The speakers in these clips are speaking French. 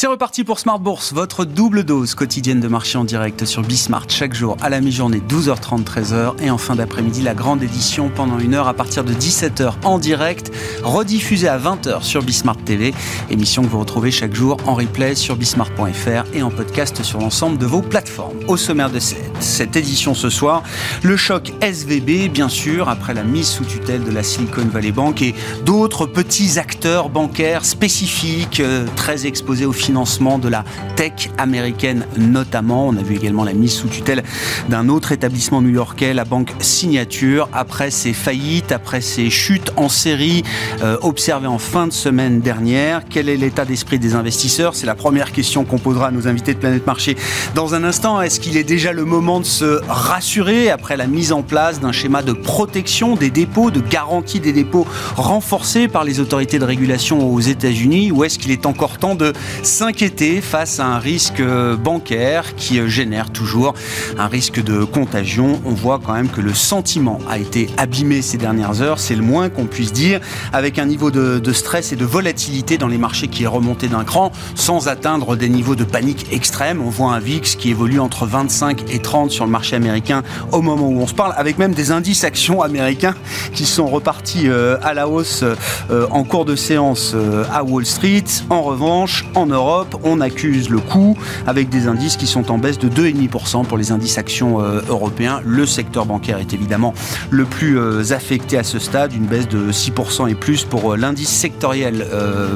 C'est reparti pour Smart Bourse, votre double dose quotidienne de marché en direct sur Bismart chaque jour à la mi-journée 12h30 13h et en fin d'après-midi la grande édition pendant une heure à partir de 17h en direct, rediffusée à 20h sur Bismart TV, émission que vous retrouvez chaque jour en replay sur bismart.fr et en podcast sur l'ensemble de vos plateformes. Au sommaire de cette, édition ce soir, le choc SVB bien sûr après la mise sous tutelle de la Silicon Valley Bank et d'autres petits acteurs bancaires spécifiques euh, très exposés au financement de la tech américaine notamment. On a vu également la mise sous tutelle d'un autre établissement new-yorkais, la banque Signature, après ses faillites, après ses chutes en série euh, observées en fin de semaine dernière. Quel est l'état d'esprit des investisseurs? C'est la première question qu'on posera à nos invités de Planète Marché dans un instant. Est-ce qu'il est déjà le moment de se rassurer après la mise en place d'un schéma de protection des dépôts, de garantie des dépôts renforcé par les autorités de régulation aux États-Unis? Ou est-ce qu'il est encore temps de s'inquiéter face à un risque bancaire qui génère toujours un risque de contagion. On voit quand même que le sentiment a été abîmé ces dernières heures, c'est le moins qu'on puisse dire, avec un niveau de, de, stress et de volatilité dans les marchés qui est remonté d'un cran, sans atteindre des niveaux de panique extrême. On voit un VIX qui évolue entre 25 et 30 sur le marché américain au moment où on se parle, avec même des indices actions américains qui sont repartis euh, à la hausse euh, en cours de séance euh, à Wall Street. En revanche, en Europe, on accuse le coup avec des indices qui sont en baisse de 2,5% pour les indices actions euh, européens. Le secteur bancaire est évidemment le plus affecté à ce stade, une baisse de 6% et plus pour l'indice sectoriel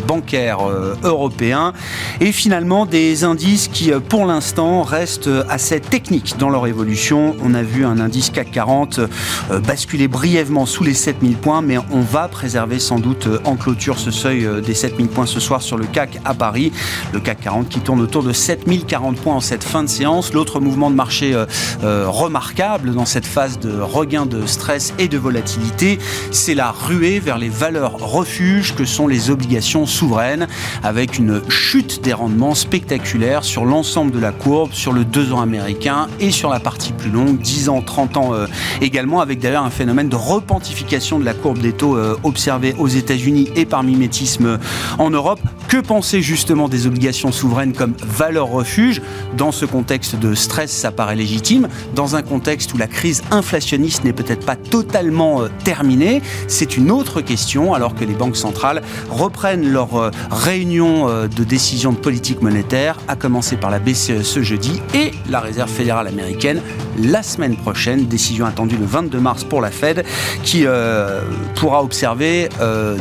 bancaire européen. Et finalement, des indices qui, pour l'instant, restent assez techniques dans leur évolution. On a vu un indice CAC 40 basculer brièvement sous les 7000 points, mais on va préserver sans doute en clôture ce seuil des 7000 points ce soir sur le CAC à Paris. Le CAC 40 qui tourne autour de 7040 points en cette fin de séance. L'autre mouvement de marché euh, euh, remarquable dans cette phase de regain de stress et de volatilité, c'est la ruée vers les valeurs refuges que sont les obligations souveraines, avec une chute des rendements spectaculaires sur l'ensemble de la courbe, sur le 2 ans américain et sur la partie plus longue, 10 ans, 30 ans euh, également, avec d'ailleurs un phénomène de repentification de la courbe des taux observé aux États-Unis et par mimétisme en Europe. Que penser justement des obligations souveraines comme valeur refuge Dans ce contexte de stress, ça paraît légitime. Dans un contexte où la crise inflationniste n'est peut-être pas totalement euh, terminée, c'est une autre question alors que les banques centrales reprennent leur euh, réunion euh, de décision de politique monétaire, à commencer par la BCE ce jeudi et la Réserve fédérale américaine la semaine prochaine. Décision attendue le 22 mars pour la Fed qui pourra observer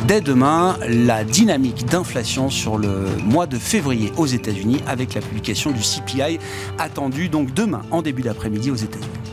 dès demain la dynamique d'inflation sur le mois de février aux États-Unis avec la publication du CPI attendue donc demain en début d'après-midi aux États-Unis.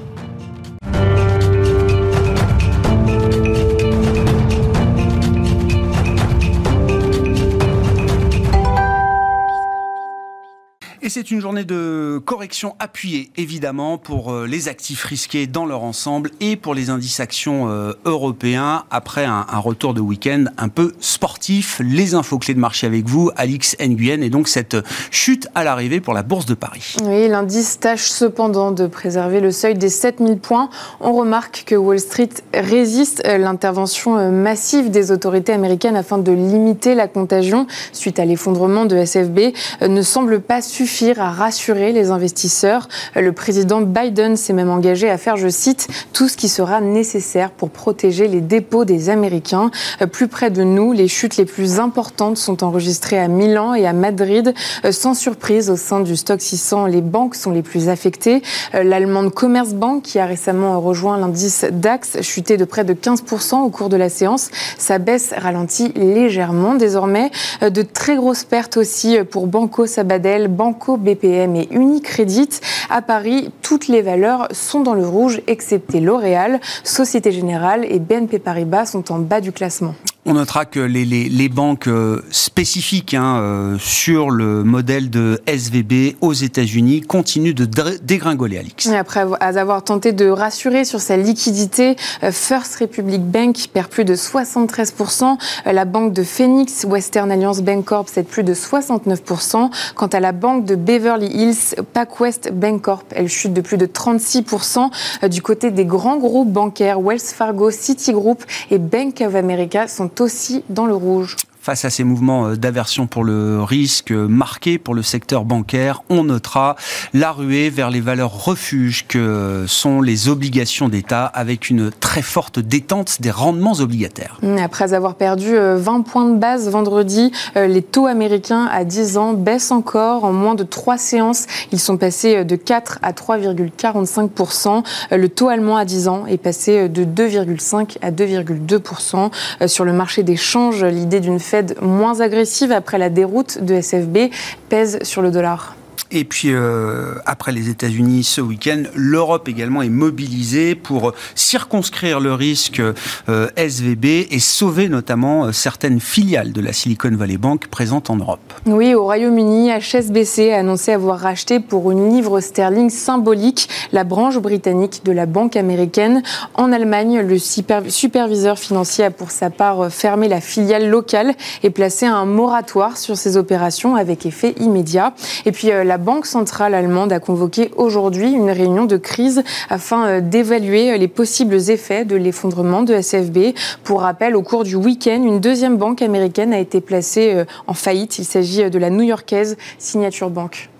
C'est une journée de correction appuyée, évidemment, pour euh, les actifs risqués dans leur ensemble et pour les indices actions euh, européens après un, retour de week-end un peu sportif. Les infos clés de marché avec vous, Alix Nguyen, et donc cette chute à l'arrivée pour la Bourse de Paris. Oui, l'indice tâche cependant de préserver le seuil des 7000 points. On remarque que Wall Street résiste à l'intervention euh, massive des autorités américaines afin de limiter la contagion suite à l'effondrement de SFB ne semble pas suffire à rassurer les investisseurs. Le président Biden s'est même engagé à faire, je cite, tout ce qui sera nécessaire pour protéger les dépôts des Américains. Plus près de nous, les chutes les plus importantes sont enregistrées à Milan et à Madrid. Sans surprise, au sein du stock 600, les banques sont les plus affectées. L'allemande Commerzbank, qui a récemment rejoint l'indice DAX, chuté de près de 15% au cours de la séance. Sa baisse ralentit légèrement désormais. De très grosses pertes aussi pour Banco Sabadell, Banco BPM et Unicredit. À Paris, toutes les valeurs sont dans le rouge, excepté L'Oréal, Société Générale et BNP Paribas sont en bas du classement. On notera que les, les, banques euh, spécifiques hein, euh, sur le modèle de SVB aux États-Unis continuent de dégringoler, Alix. après avoir tenté de rassurer sur sa liquidité, euh, First Republic Bank perd plus de 73%. La banque de Phoenix, Western Alliance Bancorp, cède plus de 69%. Quant à la banque de Beverly Hills, PacWest Bancorp, elle chute de plus de 36%. Du côté des grands groupes bancaires, Wells Fargo, Citigroup et Bank of America sont aussi dans le rouge. Face à ces mouvements d'aversion pour le risque marqué pour le secteur bancaire, on notera la ruée vers les valeurs refuges que sont les obligations d'État avec une très forte détente des rendements obligataires. Après avoir perdu 20 points de base vendredi, les taux américains à 10 ans baissent encore. En moins de trois séances, ils sont passés de 4 à 3,45%. Le taux allemand à 10 ans est passé de 2,5 à 2,2%. Sur le marché des changes, l'idée d'une Fed moins agressive après la déroute de SFB pèse sur le dollar. Et puis, euh, après les États-Unis ce week-end, l'Europe également est mobilisée pour circonscrire le risque euh, SVB et sauver notamment euh, certaines filiales de la Silicon Valley Bank présentes en Europe. Oui, au Royaume-Uni, HSBC a annoncé avoir racheté pour une livre sterling symbolique la branche britannique de la banque américaine. En Allemagne, le superviseur financier a pour sa part fermé la filiale locale et placé un moratoire sur ses opérations avec effet immédiat. Et puis, Banque centrale allemande a convoqué aujourd'hui une réunion de crise afin euh, d'évaluer les possibles effets de l'effondrement de SFB. Pour rappel, au cours du week-end, une deuxième banque américaine a été placée euh, en faillite. Il s'agit de la new-yorkaise Signature Bank.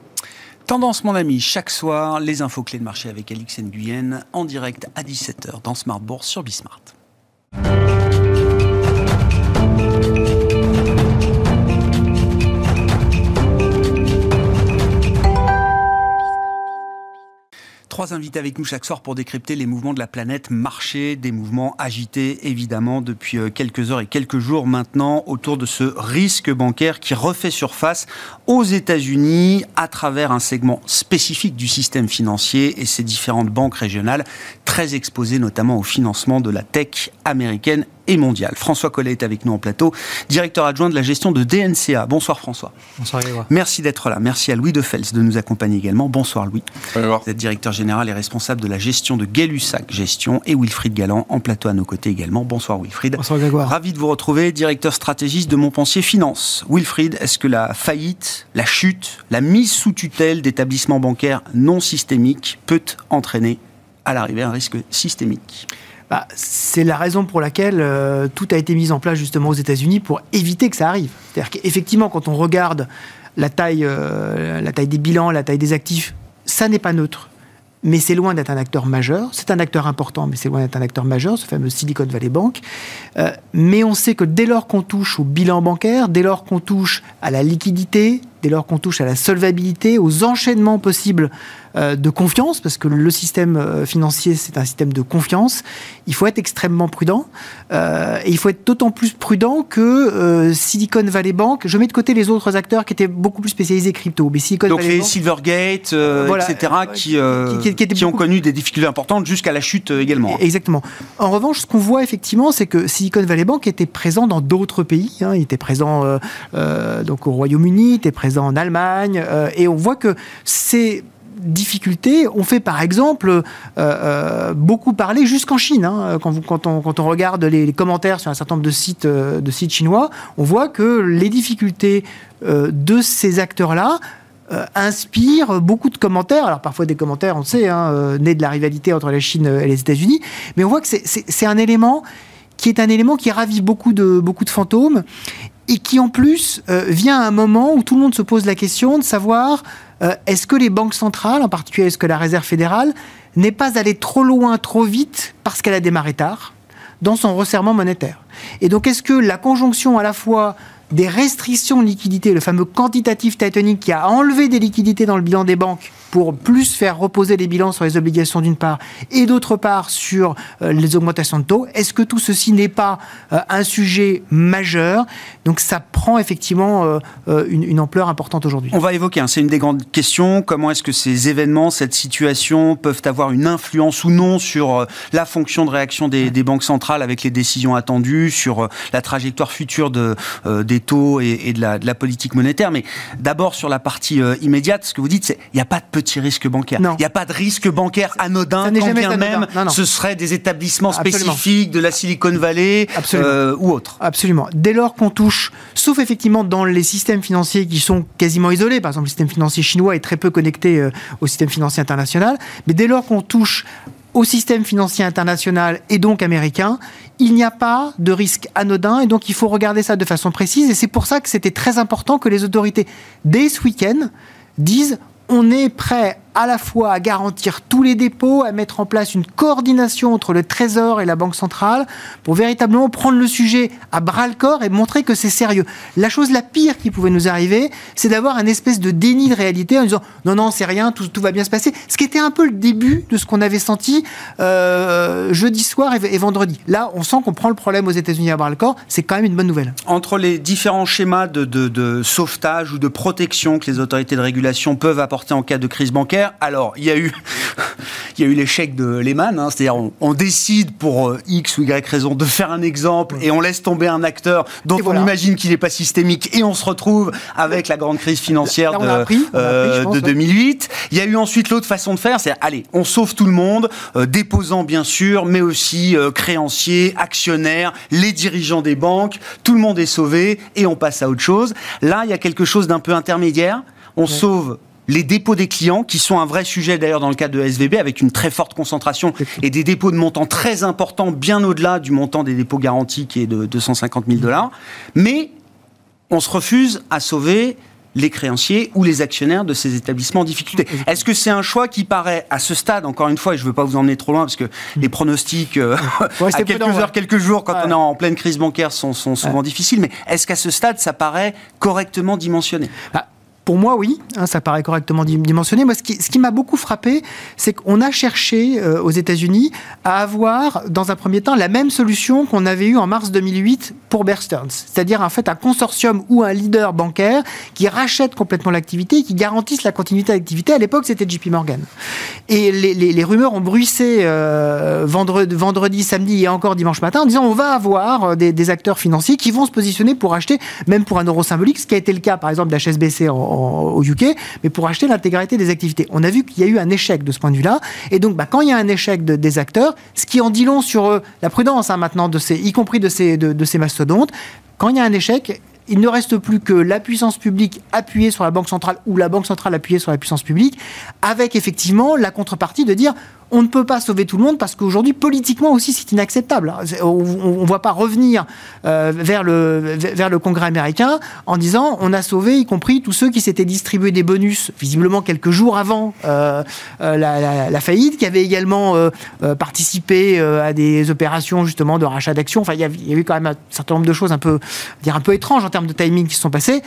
Tendance, mon ami, chaque soir, les infos clés de marché avec Alix Nguyen en direct à 17h dans Smart sur Bismart. Trois invités avec nous chaque soir pour décrypter les mouvements de la planète marché, des mouvements agités évidemment depuis euh, quelques heures et quelques jours maintenant autour de ce risque bancaire qui refait surface aux États-Unis à travers un segment spécifique du système financier et ses différentes banques régionales très exposées notamment au financement de la tech américaine et mondiale. François Collet est avec nous en plateau, directeur adjoint de la gestion de DNCA. Bonsoir François. Bonsoir Merci d'être là. Merci à Louis Defels de nous accompagner également. Bonsoir Louis. Bonsoir. Vous êtes directeur général et responsable de la gestion de Gay-Lussac Gestion et Wilfried Galland en plateau à nos côtés également. Bonsoir Wilfried. Bonsoir Grégoire. Ravi de vous retrouver, directeur stratégiste de Montpensier Finance. Wilfried, est-ce que la faillite, la chute, la mise sous tutelle d'établissements bancaires non systémiques peut entraîner à l'arrivée un risque systémique? Bah, c'est la raison pour laquelle euh, tout a été mis en place justement aux États-Unis pour éviter que ça arrive. C'est-à-dire qu'effectivement, quand on regarde la taille, euh, la taille des bilans, la taille des actifs, ça n'est pas neutre. Mais c'est loin d'être un acteur majeur. C'est un acteur important, mais c'est loin d'être un acteur majeur, ce fameux Silicon Valley Bank. Euh, mais on sait que dès lors qu'on touche au bilan bancaire, dès lors qu'on touche à la liquidité, dès lors qu'on touche à la solvabilité, aux enchaînements possibles de confiance, parce que le système euh, financier, c'est un système de confiance, il faut être extrêmement prudent. Euh, et il faut être d'autant plus prudent que Silicon Valley Bank, je mets de côté les autres acteurs qui étaient beaucoup plus spécialisés crypto. Mais Silicon Donc les Silvergate, etc., qui, qui, ont connu des difficultés importantes jusqu'à la chute également. Exactement. En revanche, ce qu'on voit effectivement, c'est que Silicon Valley Bank était présent dans d'autres pays. Hein. Il était présent donc au Royaume-Uni, il était présent en Allemagne, et on voit que c'est difficultés ont fait par exemple euh, euh, beaucoup parler jusqu'en Chine. Hein. Quand, on, on, regarde les, commentaires sur un certain nombre de sites, euh, chinois, on voit que les difficultés de ces acteurs-là inspirent beaucoup de commentaires. Alors parfois des commentaires, on sait, hein, nés de la rivalité entre la Chine et les États-Unis, mais on voit que c'est un élément qui est un élément qui ravive beaucoup de, beaucoup de fantômes et qui en plus vient à un moment où tout le monde se pose la question de savoir euh, est-ce que les banques centrales, en particulier est-ce que la Réserve fédérale, n'est pas allée trop loin, trop vite, parce qu'elle a démarré tard, dans son resserrement monétaire? Et donc est-ce que la conjonction à la fois des restrictions de liquidité, le fameux quantitative tightening qui a enlevé des liquidités dans le bilan des banques, pour plus faire reposer les bilans sur les obligations d'une part et d'autre part sur euh, les augmentations de taux. Est-ce que tout ceci n'est pas euh, un sujet majeur? Donc ça prend effectivement euh, une, ampleur importante aujourd'hui. On va évoquer, hein, c'est une des grandes questions, comment est-ce que ces événements, cette situation peuvent avoir une influence ou non sur la fonction de réaction des, banques centrales avec les décisions attendues, sur la trajectoire future de, des taux et, de, la, de, la, politique monétaire? Mais d'abord sur la partie immédiate, ce que vous dites, c'est il n'y a pas de petit risque bancaire. Il n'y a pas de risque bancaire anodin, quand bien même ce serait des établissements spécifiques de la Silicon Valley euh, ou autres. Absolument. Dès lors qu'on touche, sauf effectivement dans les systèmes financiers qui sont quasiment isolés, par exemple le système financier chinois est très peu connecté euh, au système financier international, mais dès lors qu'on touche au système financier international et donc américain, il n'y a pas de risque anodin et donc il faut regarder ça de façon précise. Et c'est pour ça que c'était très important que les autorités, dès ce week-end, disent on est prêt à la fois à garantir tous les dépôts, à mettre en place une coordination entre le Trésor et la Banque centrale pour véritablement prendre le sujet à bras le corps et montrer que c'est sérieux. La chose la pire qui pouvait nous arriver, c'est d'avoir un espèce de déni de réalité en disant non, non, c'est rien, tout, va bien se passer. Ce qui était un peu le début de ce qu'on avait senti euh, jeudi soir et, vendredi. Là, on sent qu'on prend le problème aux États-Unis à bras le corps. C'est quand même une bonne nouvelle. Entre les différents schémas de, de sauvetage ou de protection que les autorités de régulation peuvent apporter en cas de crise bancaire, alors, il y a eu, il y a eu l'échec de Lehman, hein, c'est-à-dire on, décide pour euh, X ou Y raison de faire un exemple et on laisse tomber un acteur dont on imagine qu'il n'est pas systémique et on se retrouve avec la grande crise financière de, 2008. Il y a eu ensuite l'autre façon de faire, c'est allez, on sauve tout le monde, euh, déposants bien sûr, mais aussi euh, créanciers, actionnaires, les dirigeants des banques, tout le monde est sauvé et on passe à autre chose. Là, il y a quelque chose d'un peu intermédiaire. On sauve les dépôts des clients, qui sont un vrai sujet d'ailleurs dans le cadre de SVB, avec une très forte concentration et des dépôts de montants très importants, bien au-delà du montant des dépôts garantis qui est de 250 000 dollars. Mais on se refuse à sauver les créanciers ou les actionnaires de ces établissements en difficulté. Est-ce que c'est un choix qui paraît, à ce stade, encore une fois, et je ne veux pas vous emmener trop loin, parce que les pronostics euh, à quelques heures, quelques jours, quand on est en pleine crise bancaire, sont, souvent difficiles, mais est-ce qu'à ce stade, ça paraît correctement dimensionné? Bah, pour moi, oui, hein, ça paraît correctement dimensionné. Moi, ce qui, m'a beaucoup frappé, c'est qu'on a cherché euh, aux États-Unis à avoir, dans un premier temps, la même solution qu'on avait eue en mars 2008 pour Bear Stearns, c'est-à-dire en fait un consortium ou un leader bancaire qui rachète complètement l'activité et qui garantisse la continuité de l'activité. À l'époque, c'était JP Morgan. Et les, rumeurs ont bruissé euh, vendredi, vendredi, samedi et encore dimanche matin en disant on va avoir euh, des, des, acteurs financiers qui vont se positionner pour acheter, même pour un euro symbolique, ce qui a été le cas par exemple d'HSBC en au UK, mais pour acheter l'intégralité des activités. On a vu qu'il y a eu un échec de ce point de vue-là. Et donc, bah, quand il y a un échec des acteurs, ce qui en dit long sur euh, la prudence hein, maintenant, de ces, y compris de ces, de ces mastodontes, quand il y a un échec, il ne reste plus que la puissance publique appuyée sur la Banque centrale ou la Banque centrale appuyée sur la puissance publique, avec effectivement la contrepartie de dire on ne peut pas sauver tout le monde parce qu'aujourd'hui, politiquement aussi, c'est inacceptable. On ne voit pas revenir euh, vers, le, Congrès américain en disant on a sauvé, y compris tous ceux qui s'étaient distribués des bonus, visiblement quelques jours avant euh, euh, la, faillite, qui avaient également participé à des opérations justement de rachat d'actions. Enfin, il y, a, y a eu quand même un certain nombre de choses un peu, dire un peu étranges en termes de timing qui se sont passées.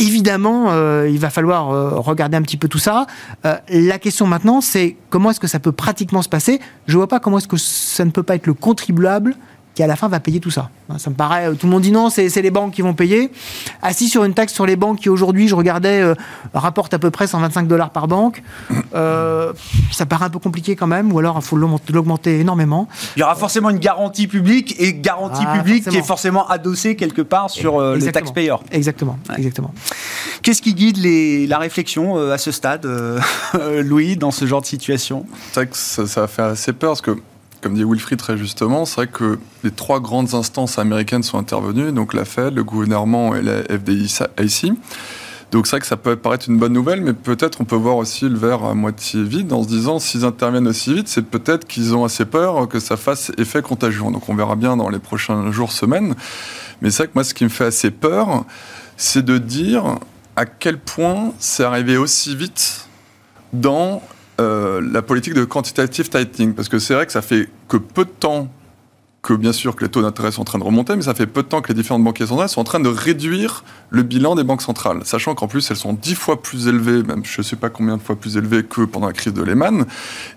Évidemment, euh, il va falloir euh, regarder un petit peu tout ça. Euh, la question maintenant, c'est comment est-ce que ça peut pratiquement se passer? Je ne vois pas comment est-ce que ça ne peut pas être le contribuable qui à la fin va payer tout ça. Ça me paraît, tout le monde dit non, c'est les banques qui vont payer. Assis sur une taxe sur les banques qui aujourd'hui, je regardais, euh, rapporte à peu près 125 dollars par banque, euh, ça paraît un peu compliqué quand même, ou alors il faut l'augmenter énormément. Il y aura forcément une garantie publique et garantie ah, publique qui est forcément adossée quelque part sur euh, le taxpayer. Exactement, exactement. Qu'est-ce qui guide les, la réflexion à ce stade, Louis, dans ce genre de situation? C'est vrai que ça, ça a fait assez peur parce que comme dit Wilfried très justement, c'est vrai que les trois grandes instances américaines sont intervenues, donc la Fed, le gouvernement et la FDIC. Donc c'est vrai que ça peut paraître une bonne nouvelle, mais peut-être on peut voir aussi le verre à moitié vide en se disant s'ils interviennent aussi vite, c'est peut-être qu'ils ont assez peur que ça fasse effet contagion. Donc on verra bien dans les prochains jours, semaines. Mais c'est vrai que moi ce qui me fait assez peur, c'est de dire à quel point c'est arrivé aussi vite dans euh, la politique de quantitative tightening, parce que c'est vrai que ça fait que peu de temps que bien sûr que les taux d'intérêt sont en train de remonter, mais ça fait peu de temps que les différentes banques centrales sont en train de réduire le bilan des banques centrales, sachant qu'en plus elles sont dix fois plus élevées, même je ne sais pas combien de fois plus élevées que pendant la crise de Lehman,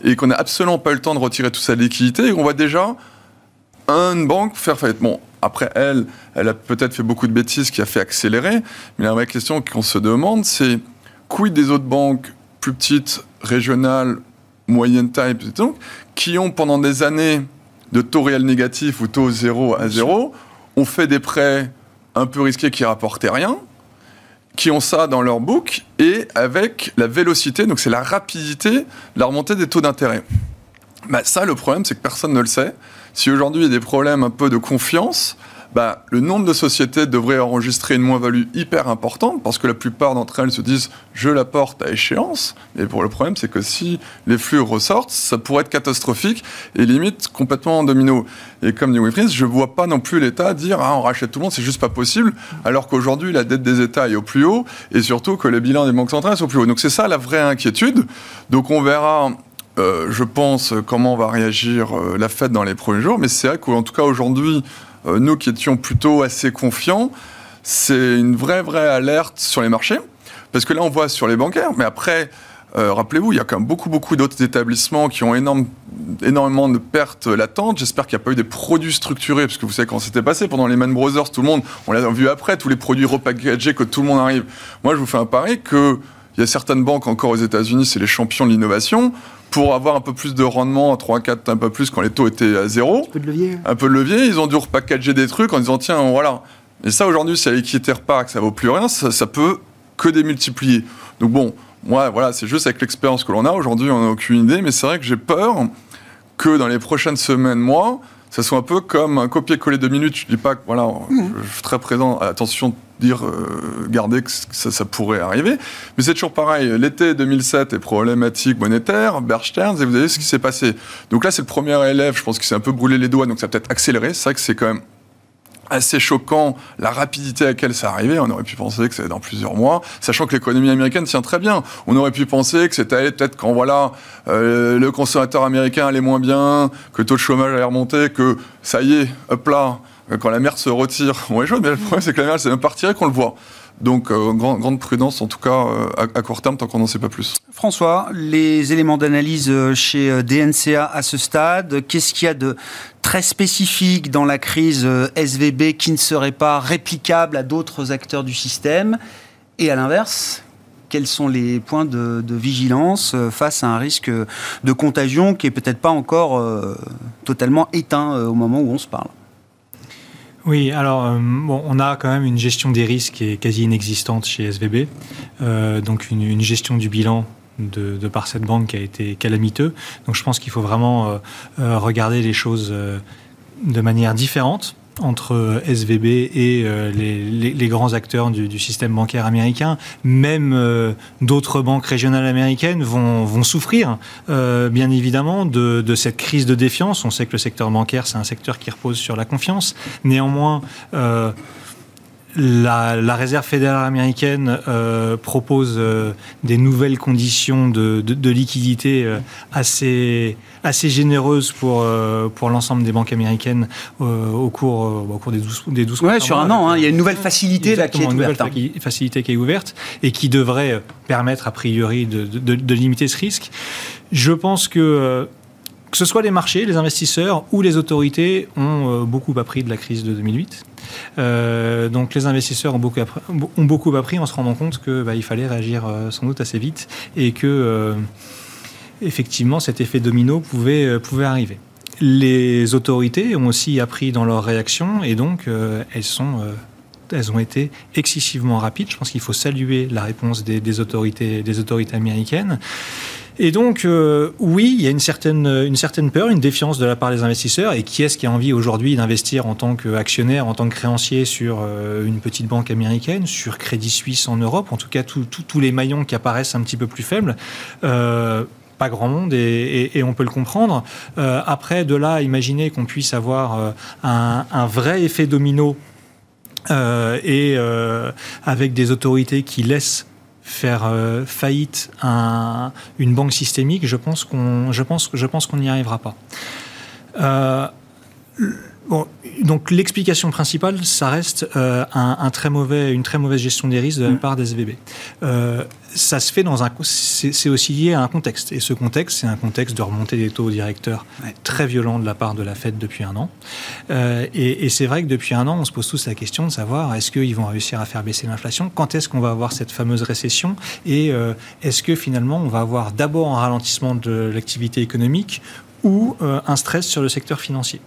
et qu'on n'a absolument pas eu le temps de retirer toute sa liquidité, et qu'on voit déjà une banque faire faillite. Bon, après elle, elle a peut-être fait beaucoup de bêtises qui a fait accélérer, mais la vraie question qu'on se demande, c'est quid des autres banques plus petites, régionales, moyenne taille, qui ont pendant des années de taux réel négatif ou taux zéro à zéro, ont fait des prêts un peu risqués qui rapportaient rien, qui ont ça dans leur book, et avec la vélocité, donc c'est la rapidité, la remontée des taux d'intérêt. Bah ça, le problème, c'est que personne ne le sait. Si aujourd'hui il y a des problèmes un peu de confiance, bah, le nombre de sociétés devrait enregistrer une moins-value hyper importante parce que la plupart d'entre elles se disent je la porte à échéance. Et pour le problème, c'est que si les flux ressortent, ça pourrait être catastrophique et limite complètement en domino. Et comme dit Wilfried, je vois pas non plus l'État dire ah, on rachète tout le monde, c'est juste pas possible, alors qu'aujourd'hui la dette des États est au plus haut et surtout que les bilans des banques centrales sont au plus haut. Donc c'est ça la vraie inquiétude. Donc on verra euh, je pense, comment va réagir euh, la Fed dans les premiers jours. Mais c'est vrai qu'en tout cas, aujourd'hui, nous qui étions plutôt assez confiants, c'est une vraie, vraie alerte sur les marchés. Parce que là, on voit sur les bancaires, mais après, rappelez-vous, il y a quand même beaucoup, beaucoup d'autres établissements qui ont énorme, énormément de pertes latentes. J'espère qu'il n'y a pas eu des produits structurés, parce que vous savez quand c'était passé pendant les Man Brothers, tout le monde, on l'a vu après, tous les produits repackagés, que tout le monde arrive. Moi, je vous fais un pari que il y a certaines banques encore aux États-Unis, c'est les champions de l'innovation pour avoir un peu plus de rendement, 3, 4, un peu plus quand les taux étaient à zéro. Un peu de levier. Un peu de levier. Ils ont dû repackager des trucs en disant tiens, voilà. Et ça, aujourd'hui, si la liquidité repart, que ça vaut plus rien, ça, ça peut que démultiplier. Donc bon, moi, voilà, c'est juste avec l'expérience que l'on a. Aujourd'hui, on n'a aucune idée, mais c'est vrai que j'ai peur que dans les prochaines semaines, mois, ça soit un peu comme un copier-coller de minutes. Je dis pas que, voilà, mmh. je, suis très présent, attention, dire, euh, que ça, pourrait arriver. Mais c'est toujours pareil. L'été 2007 est problématique monétaire, Bear et vous avez ce qui s'est passé. Donc là, c'est le premier élève, je pense qu'il s'est un peu brûlé les doigts, donc ça peut-être accéléré. C'est vrai que c'est quand même assez choquant la rapidité à laquelle ça arrivait. On aurait pu penser que c'était dans plusieurs mois, sachant que l'économie américaine tient très bien. On aurait pu penser que c'était peut-être quand voilà euh, le consommateur américain allait moins bien, que le taux de chômage allait remonter, que ça y est, hop là, quand la mer se retire, on est jaune, mais le problème c'est que la mer, c'est même pas retirée qu'on le voit. Donc, euh, grande prudence, en tout cas, euh, à, court terme, tant qu'on n'en sait pas plus. François, les éléments d'analyse euh, chez DNCA à ce stade, qu'est-ce qu'il y a de très spécifique dans la crise SVB qui ne serait pas réplicable à d'autres acteurs du système? Et à l'inverse, quels sont les points de, vigilance face à un risque de contagion qui est peut-être pas encore totalement éteint au moment où on se parle? Oui, alors euh, bon, on a quand même une gestion des risques qui est quasi inexistante chez SVB, euh, donc une, gestion du bilan de, par cette banque qui a été calamiteux. Donc je pense qu'il faut vraiment euh, regarder les choses de manière différente entre SVB et euh, les, grands acteurs du, système bancaire américain. Même euh, d'autres banques régionales américaines vont, souffrir, euh, bien évidemment, de, de, cette crise de défiance. On sait que le secteur bancaire, c'est un secteur qui repose sur la confiance. Néanmoins, la, réserve fédérale américaine euh, propose euh, des nouvelles conditions de, liquidité euh, assez, assez généreuses pour, pour l'ensemble des banques américaines au, cours, au cours des 12, des 12 ouais, sur un an, hein. il y a une nouvelle facilité là, qui est ouverte. Une nouvelle hein. facilité qui est ouverte et qui devrait permettre a priori de, de limiter ce risque. Je pense que que ce soit les marchés, les investisseurs ou les autorités ont beaucoup appris de la crise de 2008. Euh, donc les investisseurs ont beaucoup, appris, en se rendant compte qu'il bah, fallait réagir euh, sans doute assez vite et que euh, effectivement cet effet domino pouvait, arriver. Les autorités ont aussi appris dans leur réaction et donc elles ont été excessivement rapides. Je pense qu'il faut saluer la réponse des autorités américaines. Et donc, euh, oui, il y a une certaine, peur, une défiance de la part des investisseurs. Et qui est-ce qui a envie aujourd'hui d'investir en tant qu'actionnaire, en tant que créancier sur euh, une petite banque américaine, sur Crédit Suisse en Europe? En tout cas, tous les maillons qui apparaissent un petit peu plus faibles. Euh, pas grand monde et, on peut le comprendre. après, de là, imaginer qu'on puisse avoir un, un, vrai effet domino et avec des autorités qui laissent faire euh, faillite à une banque systémique, je pense qu'on, je pense, je pense qu'on n'y arrivera pas. Euh, bon, donc l'explication principale, ça reste euh, un, très mauvais, une très mauvaise gestion des risques de la mm. part des SVB. Euh, ça se fait dans un, c'est aussi lié à un contexte, et ce contexte, c'est un contexte de remontée des taux directeurs très violent de la part de la Fed depuis un an. Euh, et, et c'est vrai que depuis un an, on se pose tous la question de savoir est-ce qu'ils vont réussir à faire baisser l'inflation, quand est-ce qu'on va avoir cette fameuse récession, et est-ce que finalement on va avoir d'abord un ralentissement de l'activité économique ou un stress sur le secteur financier?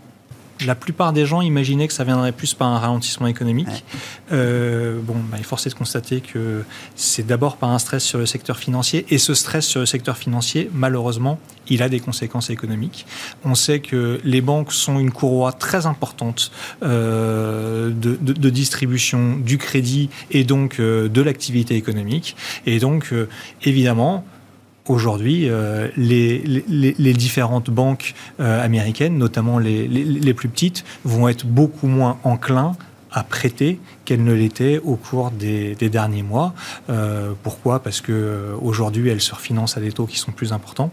La plupart des gens imaginaient que ça viendrait plus par un ralentissement économique. Euh, bon, bah, il est forcé de constater que c'est d'abord par un stress sur le secteur financier, et ce stress sur le secteur financier, malheureusement, il a des conséquences économiques. On sait que les banques sont une courroie très importante euh, de, distribution du crédit et donc euh, de l'activité économique. Et donc, évidemment, aujourd'hui, euh, les, différentes banques euh, américaines, notamment les, plus petites, vont être beaucoup moins enclins à prêter qu'elles ne l'étaient au cours des, derniers mois. Euh, pourquoi? Parce que aujourd'hui, elles se refinancent à des taux qui sont plus importants.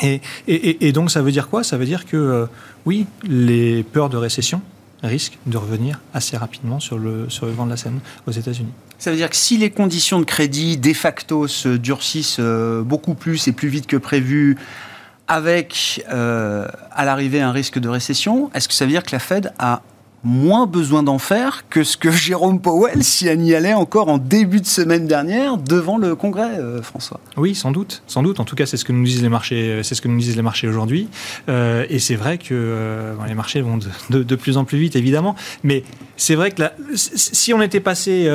Et, et donc, ça veut dire quoi? Ça veut dire que, oui, les peurs de récession risquent de revenir assez rapidement sur le, sur le vent de la scène aux États-Unis. Ça veut dire que si les conditions de crédit de facto se durcissent euh, beaucoup plus et plus vite que prévu, avec euh, à l'arrivée un risque de récession, est-ce que ça veut dire que la Fed a moins besoin d'en faire que ce que Jérôme Powell, elle y allait encore en début de semaine dernière devant le Congrès, euh, François. Oui, sans doute, sans doute. En tout cas, c'est ce que nous disent les marchés, euh, c'est ce que nous disent les marchés aujourd'hui. Euh, et c'est vrai que les marchés vont de, plus en plus vite, évidemment. Mais c'est vrai que si on était passé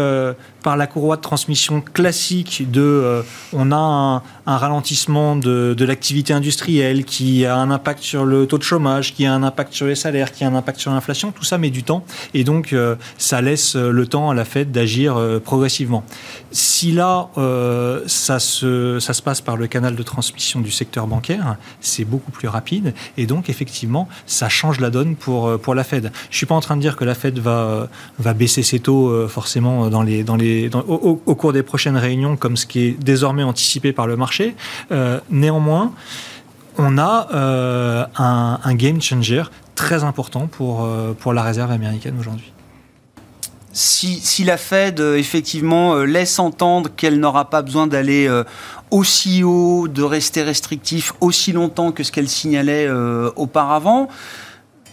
par la courroie de transmission classique de, on a un, ralentissement de, de l'activité industrielle qui a un impact sur le taux de chômage, qui a un impact sur les salaires, qui a un impact sur l'inflation, tout ça met du temps et donc euh, ça laisse euh, le temps à la Fed d'agir euh, progressivement. Si là, ça, se, ça se passe par le canal de transmission du secteur bancaire, c'est beaucoup plus rapide et donc effectivement, ça change la donne pour, pour la Fed. Je suis pas en train de dire que la Fed va, va baisser ses taux forcément dans les, dans les, au, cours des prochaines réunions comme ce qui est désormais anticipé par le marché. néanmoins, on a un, game changer très important pour, euh, pour la réserve américaine aujourd'hui. Si, si, la Fed euh, effectivement euh, laisse entendre qu'elle n'aura pas besoin d'aller aussi haut, de rester restrictif aussi longtemps que ce qu'elle signalait auparavant,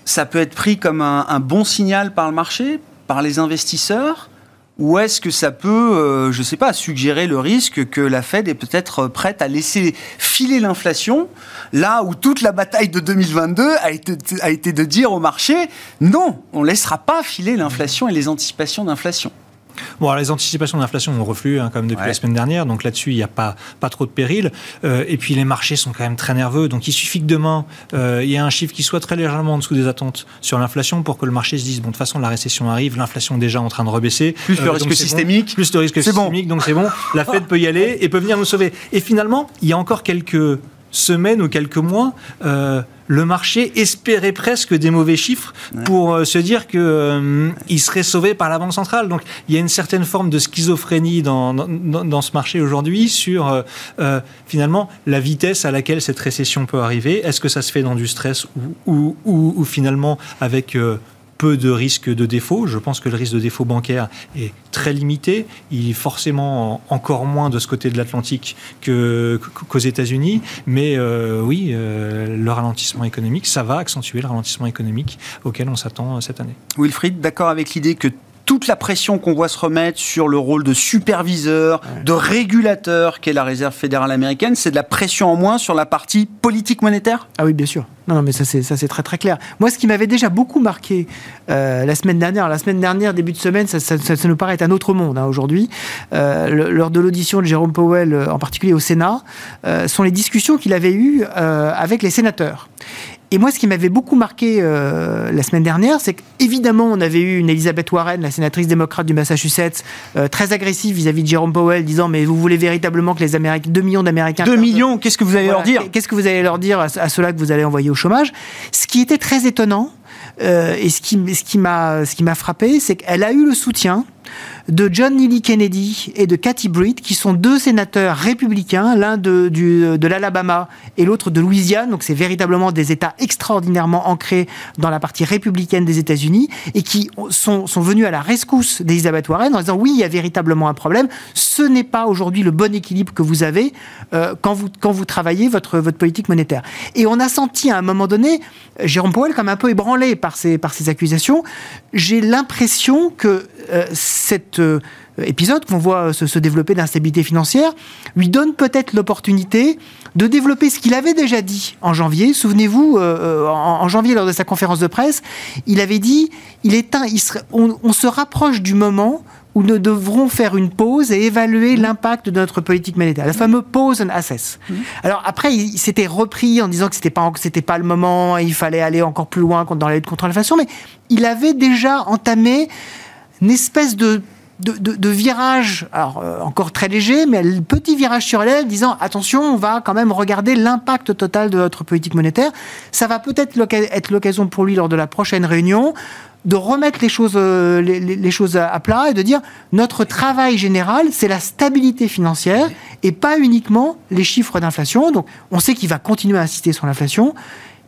ça peut être pris comme un, bon signal par le marché, par les investisseurs ou est-ce que ça peut, euh, je ne sais pas, suggérer le risque que la Fed est peut-être prête à laisser filer l'inflation, là où toute la bataille de 2022 a été, a été de dire au marché, non, on ne laissera pas filer l'inflation et les anticipations d'inflation Bon, alors les anticipations d'inflation ont reflué, hein, comme depuis la semaine dernière, donc là-dessus, il n'y a pas, pas trop de péril. Euh, et puis les marchés sont quand même très nerveux, donc il suffit que demain, euh, il y ait un chiffre qui soit très légèrement en dessous des attentes sur l'inflation pour que le marché se dise, bon, de toute façon, la récession arrive, l'inflation est déjà en train de rebaisser. Plus le euh, risque systémique. plus le risque systémique, donc c'est bon, la Fed peut y aller et peut venir nous sauver. Et finalement, il y a encore quelques semaines ou quelques mois, euh, le marché espérait presque des mauvais chiffres pour euh, se dire qu'il euh, serait sauvé par la Banque centrale. Donc il y a une certaine forme de schizophrénie dans, dans, ce marché aujourd'hui sur finalement la vitesse à laquelle cette récession peut arriver. Est-ce que ça se fait dans du stress ou, ou, ou finalement avec peu de risque de défaut. Je pense que le risque de défaut bancaire est très limité. Il est forcément encore moins de ce côté de l'Atlantique qu'aux États-Unis. Mais euh, oui, euh, le ralentissement économique, ça va accentuer le ralentissement économique auquel on s'attend euh, cette année. Wilfried, d'accord avec l'idée que toute la pression qu'on voit se remettre sur le rôle de superviseur, de régulateur qu'est la Réserve fédérale américaine, c'est de la pression en moins sur la partie politique monétaire? Ah oui, bien sûr. Non, non mais ça c'est, ça c'est très très clair. Moi, ce qui m'avait déjà beaucoup marqué euh, la semaine dernière, la semaine dernière, début de semaine, ça, ça, ça, nous paraît être un autre monde hein, aujourd'hui. Euh, lors de l'audition de Jérôme Powell, euh, en particulier au Sénat, sont les discussions qu'il avait eues avec les sénateurs. Et moi, ce qui m'avait beaucoup marqué euh, la semaine dernière, c'est qu'évidemment, on avait eu une Elizabeth Warren, la sénatrice démocrate du Massachusetts, euh, très agressive vis-à-vis de Jerome Powell, disant Mais vous voulez véritablement que les Américains, 2 millions d'Américains. 2 millions, qu'est-ce que vous allez leur dire Qu'est-ce que vous allez leur dire à, à ceux-là que vous allez envoyer au chômage? Ce qui était très étonnant, euh, et ce qui, ce qui m'a frappé, c'est qu'elle a eu le soutien de John Neely Kennedy et de Cathy Britt, qui sont deux sénateurs républicains, l'un de, de l'Alabama et l'autre de Louisiane. Donc c'est véritablement des États extraordinairement ancrés dans la partie républicaine des États-Unis et qui sont, sont venus à la rescousse d'Elizabeth Warren en disant oui, il y a véritablement un problème. Ce n'est pas aujourd'hui le bon équilibre que vous avez euh, quand, vous, quand vous travaillez votre, votre politique monétaire. Et on a senti à un moment donné Jérôme Powell comme un peu ébranlé par ces, par ces accusations. J'ai l'impression que euh, cet euh, épisode qu'on voit se, développer d'instabilité financière lui donne peut-être l'opportunité de développer ce qu'il avait déjà dit en janvier. Souvenez-vous, en, janvier, lors de sa conférence de presse, il avait dit il est un, il on se rapproche du moment où nous devrons faire une pause et évaluer mmh. l'impact de notre politique monétaire, la fameuse pause and assess. Mmh. Alors après, il s'était repris en disant que c'était pas c'était pas le moment, et il fallait aller encore plus loin dans la lutte contre l'inflation, mais il avait déjà entamé une espèce de de, virage, alors euh, encore très léger, mais un petit virage sur l'aile, disant attention, on va quand même regarder l'impact total de notre politique monétaire. Ça va peut-être être l'occasion pour lui lors de la prochaine réunion de remettre les choses, euh, les, choses à plat et de dire notre travail général, c'est la stabilité financière et pas uniquement les chiffres d'inflation. Donc, on sait qu'il va continuer à insister sur l'inflation.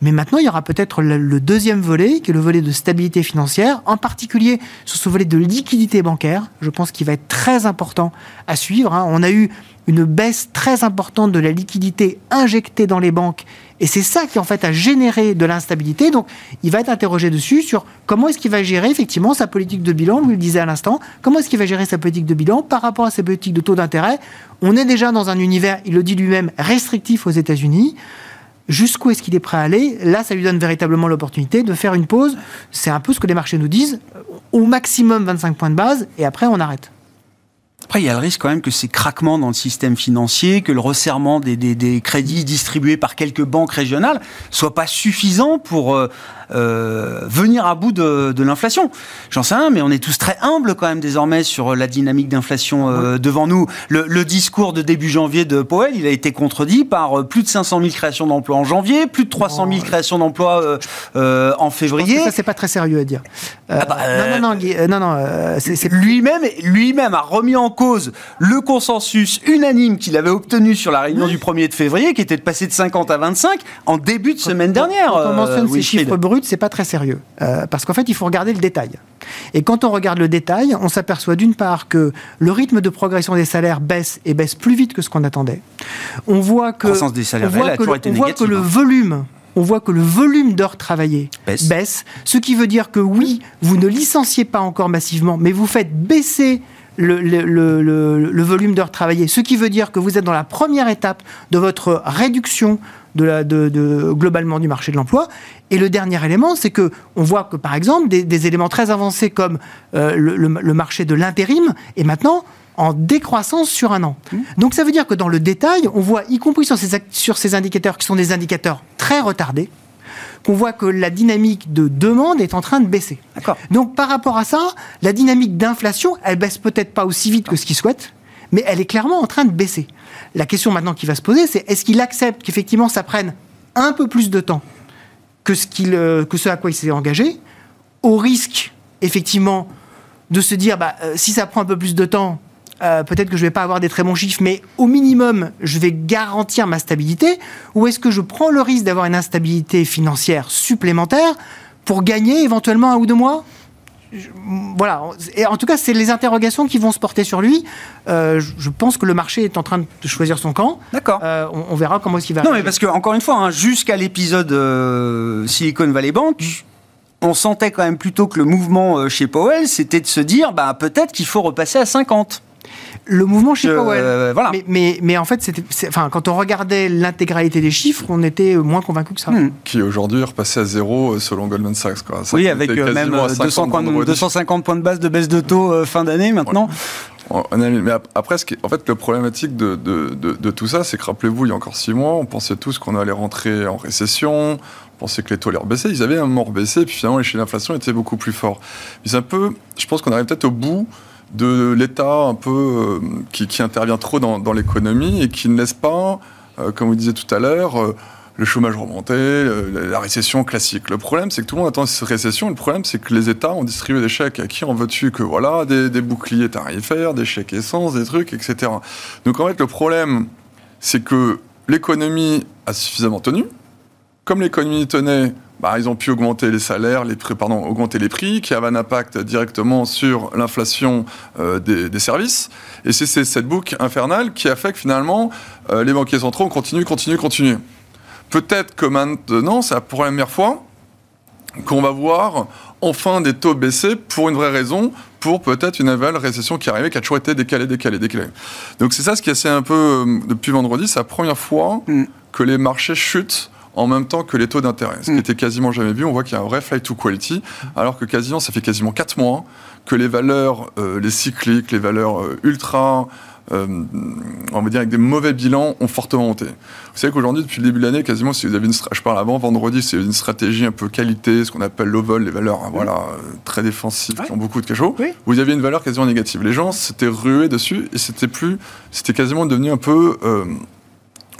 Mais maintenant, il y aura peut-être le deuxième volet, qui est le volet de stabilité financière, en particulier sur ce volet de liquidité bancaire. Je pense qu'il va être très important à suivre. Hein. On a eu une baisse très importante de la liquidité injectée dans les banques et c'est ça qui, en fait, a généré de l'instabilité. Donc, il va être interrogé dessus sur comment est-ce qu'il va gérer, effectivement, sa politique de bilan. Lui le disait à l'instant. Comment est-ce qu'il va gérer sa politique de bilan par rapport à sa politique de taux d'intérêt? On est déjà dans un univers, il le dit lui-même, restrictif aux États-Unis jusqu'où est-ce qu'il est prêt à aller Là, ça lui donne véritablement l'opportunité de faire une pause. C'est un peu ce que les marchés nous disent. Au maximum 25 points de base, et après, on arrête. Après, il y a le risque quand même que ces craquements dans le système financier, que le resserrement des, crédits distribués par quelques banques régionales soit pas suffisant pour euh, euh, venir à bout de, de l'inflation. J'en sais rien, mais on est tous très humbles quand même désormais sur la dynamique d'inflation euh, devant nous. Le, le, discours de début janvier de Powell, il a été contredit par euh, plus de 500 000 créations d'emplois en janvier, plus de 300 000 créations d'emplois euh, en février. ça, c'est pas très sérieux à dire. Ah bah, non, non, non, non, non c'est lui-même, lui-même a remis en cause le consensus unanime qu'il avait obtenu sur la réunion du 1er de février, qui était de passer de 50 à 25 en début de semaine dernière. on mentionne ces chiffres bruts, c'est pas très sérieux. Euh, parce qu'en fait, il faut regarder le détail. Et quand on regarde le détail, on s'aperçoit d'une part que le rythme de progression des salaires baisse et baisse plus vite que ce qu'on attendait. On voit que, des salaires on voit que, on voit que le hein. volume on voit que le volume d'heures travaillées baisse. ce qui veut dire que oui, vous ne licenciez pas encore massivement, mais vous faites baisser le, le volume d'heures travaillées, ce qui veut dire que vous êtes dans la première étape de votre réduction de la, de, de, globalement du marché de l'emploi. Et le dernier élément, c'est que on voit que par exemple des, éléments très avancés comme euh, le, marché de l'intérim est maintenant en décroissance sur un an. Mmh. Donc ça veut dire que dans le détail, on voit, y compris sur ces, sur ces indicateurs qui sont des indicateurs très retardés, qu'on voit que la dynamique de demande est en train de baisser. Donc par rapport à ça, la dynamique d'inflation, elle baisse peut-être pas aussi vite que ce qu'ils souhaitent, mais elle est clairement en train de baisser. La question maintenant qui va se poser, c'est est-ce qu'il accepte qu'effectivement ça prenne un peu plus de temps que ce, euh, à quoi il s'est engagé, au risque effectivement de se dire bah, euh, si ça prend un peu plus de temps, euh, peut-être que je ne vais pas avoir des très bons chiffres, mais au minimum, je vais garantir ma stabilité, ou est-ce que je prends le risque d'avoir une instabilité financière supplémentaire pour gagner éventuellement un ou deux mois? Voilà. Et en tout cas, c'est les interrogations qui vont se porter sur lui. Euh, je pense que le marché est en train de choisir son camp. D'accord. Euh, on, verra comment est-ce qu'il va. Non, mais parce que encore une fois, hein, jusqu'à l'épisode euh, Silicon Valley Bank, on sentait quand même plutôt que le mouvement chez Powell, c'était de se dire, bah peut-être qu'il faut repasser à 50 le mouvement chez Powell. Euh, voilà. Mais, mais, en fait, c'était, enfin, quand on regardait l'intégralité des chiffres, on était moins convaincu que ça. Hmm. Qui aujourd'hui est repassé à zéro euh, selon Goldman Sachs. Quoi. oui, avec euh, même 250 points de base de baisse de taux fin d'année maintenant. Mais après, ce qui en fait, le problématique de, de, de, tout ça, c'est que rappelez-vous, il y a encore six mois, on pensait tous qu'on allait rentrer en récession, on pensait que les taux allaient rebaisser. Ils avaient un moment rebaissé, puis finalement, les chiffres d'inflation étaient beaucoup plus forts. Mais c'est un peu, je pense qu'on arrive peut-être au bout de l'État un peu euh, qui, intervient trop dans, l'économie et qui ne laisse pas, euh, comme vous disiez tout à l'heure, euh, le chômage remonter, la récession classique. Le problème, c'est que tout le monde attend cette récession. Le problème, c'est que les États ont distribué des chèques à qui veut dessus que voilà, des, des, boucliers tarifaires, des chèques essence, des trucs, etc. Donc en fait, le problème, c'est que l'économie a suffisamment tenu. Comme l'économie tenait, bah, ils ont pu augmenter les salaires, les prix, pardon, augmenter les prix, qui avait un impact directement sur l'inflation euh, des, services. Et c'est cette boucle infernale qui a fait que finalement, euh, les banquiers centraux continuent, continuent, continuent. Peut-être que maintenant, c'est la première fois qu'on va voir enfin des taux baisser pour une vraie raison, pour peut-être une nouvelle récession qui arrivait, qui a toujours été décalée, décalée, décalée. Donc c'est ça ce qui est assez un peu, euh, depuis vendredi, c'est la première fois Mm. que les marchés chutent en même temps que les taux d'intérêt. Ce qui Mm. était quasiment jamais vu, on voit qu'il y a un vrai flight to quality, alors que quasiment, ça fait quasiment 4 mois que les valeurs, euh, les cycliques, les valeurs euh, ultra, euh, on va dire avec des mauvais bilans, ont fortement monté. Vous savez qu'aujourd'hui, depuis le début de l'année, quasiment, si vous avez une, je parle avant vendredi, c'est une stratégie un peu qualité, ce qu'on appelle low vol, les valeurs, hein, voilà, euh, très défensives, Ouais. qui ont beaucoup de cachot. Oui. Vous aviez une valeur quasiment négative. Les gens s'étaient rués dessus et c'était plus, c'était quasiment devenu un peu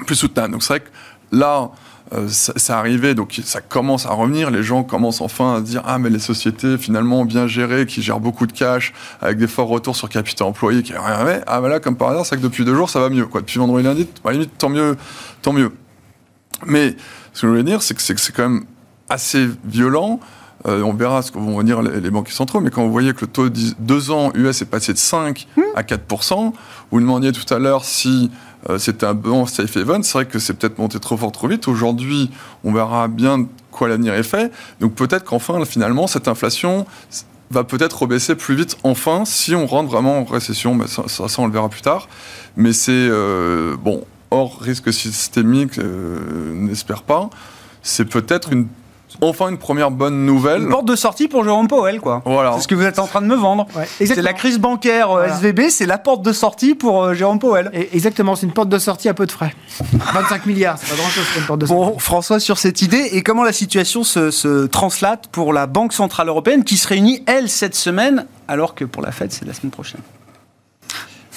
plus soutenable. Donc c'est vrai que là, euh, ça, arrivait, donc ça commence à revenir. Les gens commencent enfin à dire ah mais les sociétés finalement bien gérées, qui gèrent beaucoup de cash, avec des forts retours sur capital employé, qui rien fait. Ah voilà, comme par hasard, c'est que depuis deux jours ça va mieux. Quoi. Depuis vendredi lundi, à la limite tant mieux, tant mieux. Mais ce que je voulais dire, c'est que c'est quand même assez violent. Euh, on verra ce que vont dire les, les banquiers centraux, mais quand vous voyez que le taux de 2 ans US est passé de 5 à 4%, vous demandiez tout à l'heure si c'était un bon safe haven, c'est vrai que c'est peut-être monté trop fort trop vite. Aujourd'hui, on verra bien quoi l'avenir est fait. Donc peut-être qu'enfin, finalement, cette inflation va peut-être rebaisser plus vite, enfin, si on rentre vraiment en récession. Mais ça, on le verra plus tard. Mais c'est, euh, bon, hors risque systémique, euh, n'espère pas. C'est peut-être une enfin une première bonne nouvelle. Une porte de sortie pour Jérôme Powell, quoi. Voilà. C'est ce que vous êtes en train de me vendre. Ouais, c'est la crise bancaire euh, Voilà. SVB, c'est la porte de sortie pour euh, Jérôme Powell. Et- Exactement, c'est une porte de sortie à peu de frais. 25 milliards, c'est pas grand-chose pour une porte de sortie. Bon, François, sur cette idée, et comment la situation se, se translate pour la Banque Centrale Européenne qui se réunit, elle, cette semaine, alors que pour la Fed, c'est la semaine prochaine?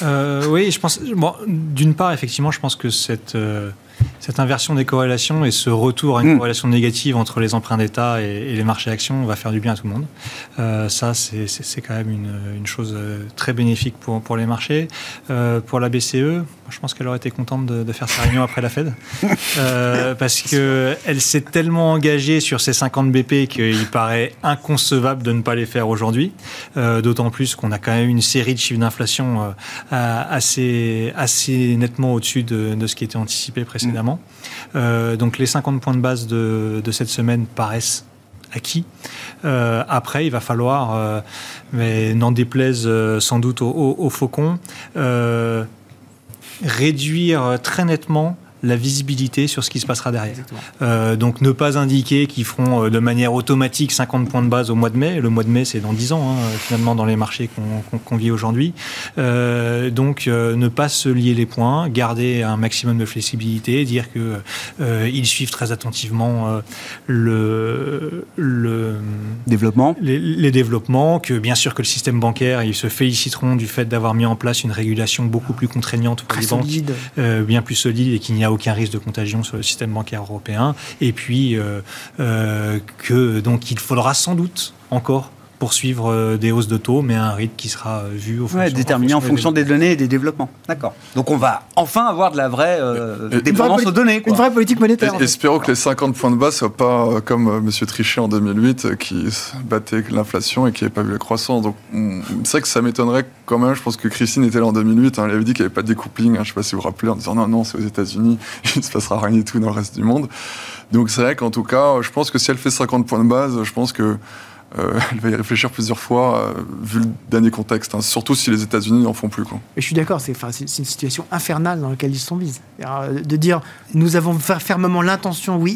Euh, oui, je pense. Bon, d'une part, effectivement, je pense que cette, euh, cette inversion des corrélations et ce retour à une Mm. corrélation négative entre les emprunts d'État et, et les marchés actions va faire du bien à tout le monde. Euh, ça, c'est quand même une, une chose euh, très bénéfique pour, pour les marchés. Euh, pour la BCE, je pense qu'elle aurait été contente de, de faire sa réunion après la Fed. Euh, parce qu'elle s'est tellement engagée sur ces 50 BP qu'il paraît inconcevable de ne pas les faire aujourd'hui. Euh, D'autant plus qu'on a quand même une série de chiffres d'inflation euh, assez, assez nettement au-dessus de, de ce qui était anticipé précédemment. Euh, donc les 50 points de base de, cette semaine paraissent acquis. Euh, après, il va falloir, euh, mais n'en déplaise sans doute aux, aux faucons, réduire très nettement la visibilité sur ce qui se passera derrière. Euh, donc ne pas indiquer qu'ils feront euh, de manière automatique 50 points de base au mois de mai. Le mois de mai, c'est dans 10 ans, hein, finalement, dans les marchés qu'on vit aujourd'hui. Euh, donc euh, ne pas se lier les points, garder un maximum de flexibilité, dire que euh, ils suivent très attentivement euh, le, le, Développement. les, les développements, que bien sûr que le système bancaire, ils se féliciteront du fait d'avoir mis en place une régulation beaucoup plus contraignante pour Très les banques euh, bien plus solide et qu'il n'y a aucun risque de contagion sur le système bancaire européen. Et puis euh, euh, que donc il faudra sans doute encore poursuivre euh, des hausses de taux, mais à un rythme qui sera euh, vu au Ouais, déterminé en fonction des des données et des développements. D'accord. Donc on va enfin avoir de la vraie euh, et- dépendance aux données. Quoi. Une vraie politique monétaire. en Et- fait. espérons que les 50 points de base soient pas euh, comme euh, Monsieur Trichet en 2008 euh, qui battait l'inflation et qui n'avait pas vu la croissance. Donc c'est vrai que ça m'étonnerait quand même. Je pense que Christine était là en 2008. hein, elle avait dit qu'il n'y avait pas de découpling. hein, je ne sais pas si vous vous rappelez en disant non non c'est aux États-Unis, il ne se passera rien du tout dans le reste du monde. Donc c'est vrai qu'en tout cas, je pense que si elle fait 50 points de base, je pense que euh, elle va y réfléchir plusieurs fois euh, vu le dernier contexte. hein, surtout si les États-Unis n'en font plus. Quoi. Et je suis d'accord, c'est une situation infernale dans laquelle ils sont mis. De dire, nous avons fer- fermement l'intention, we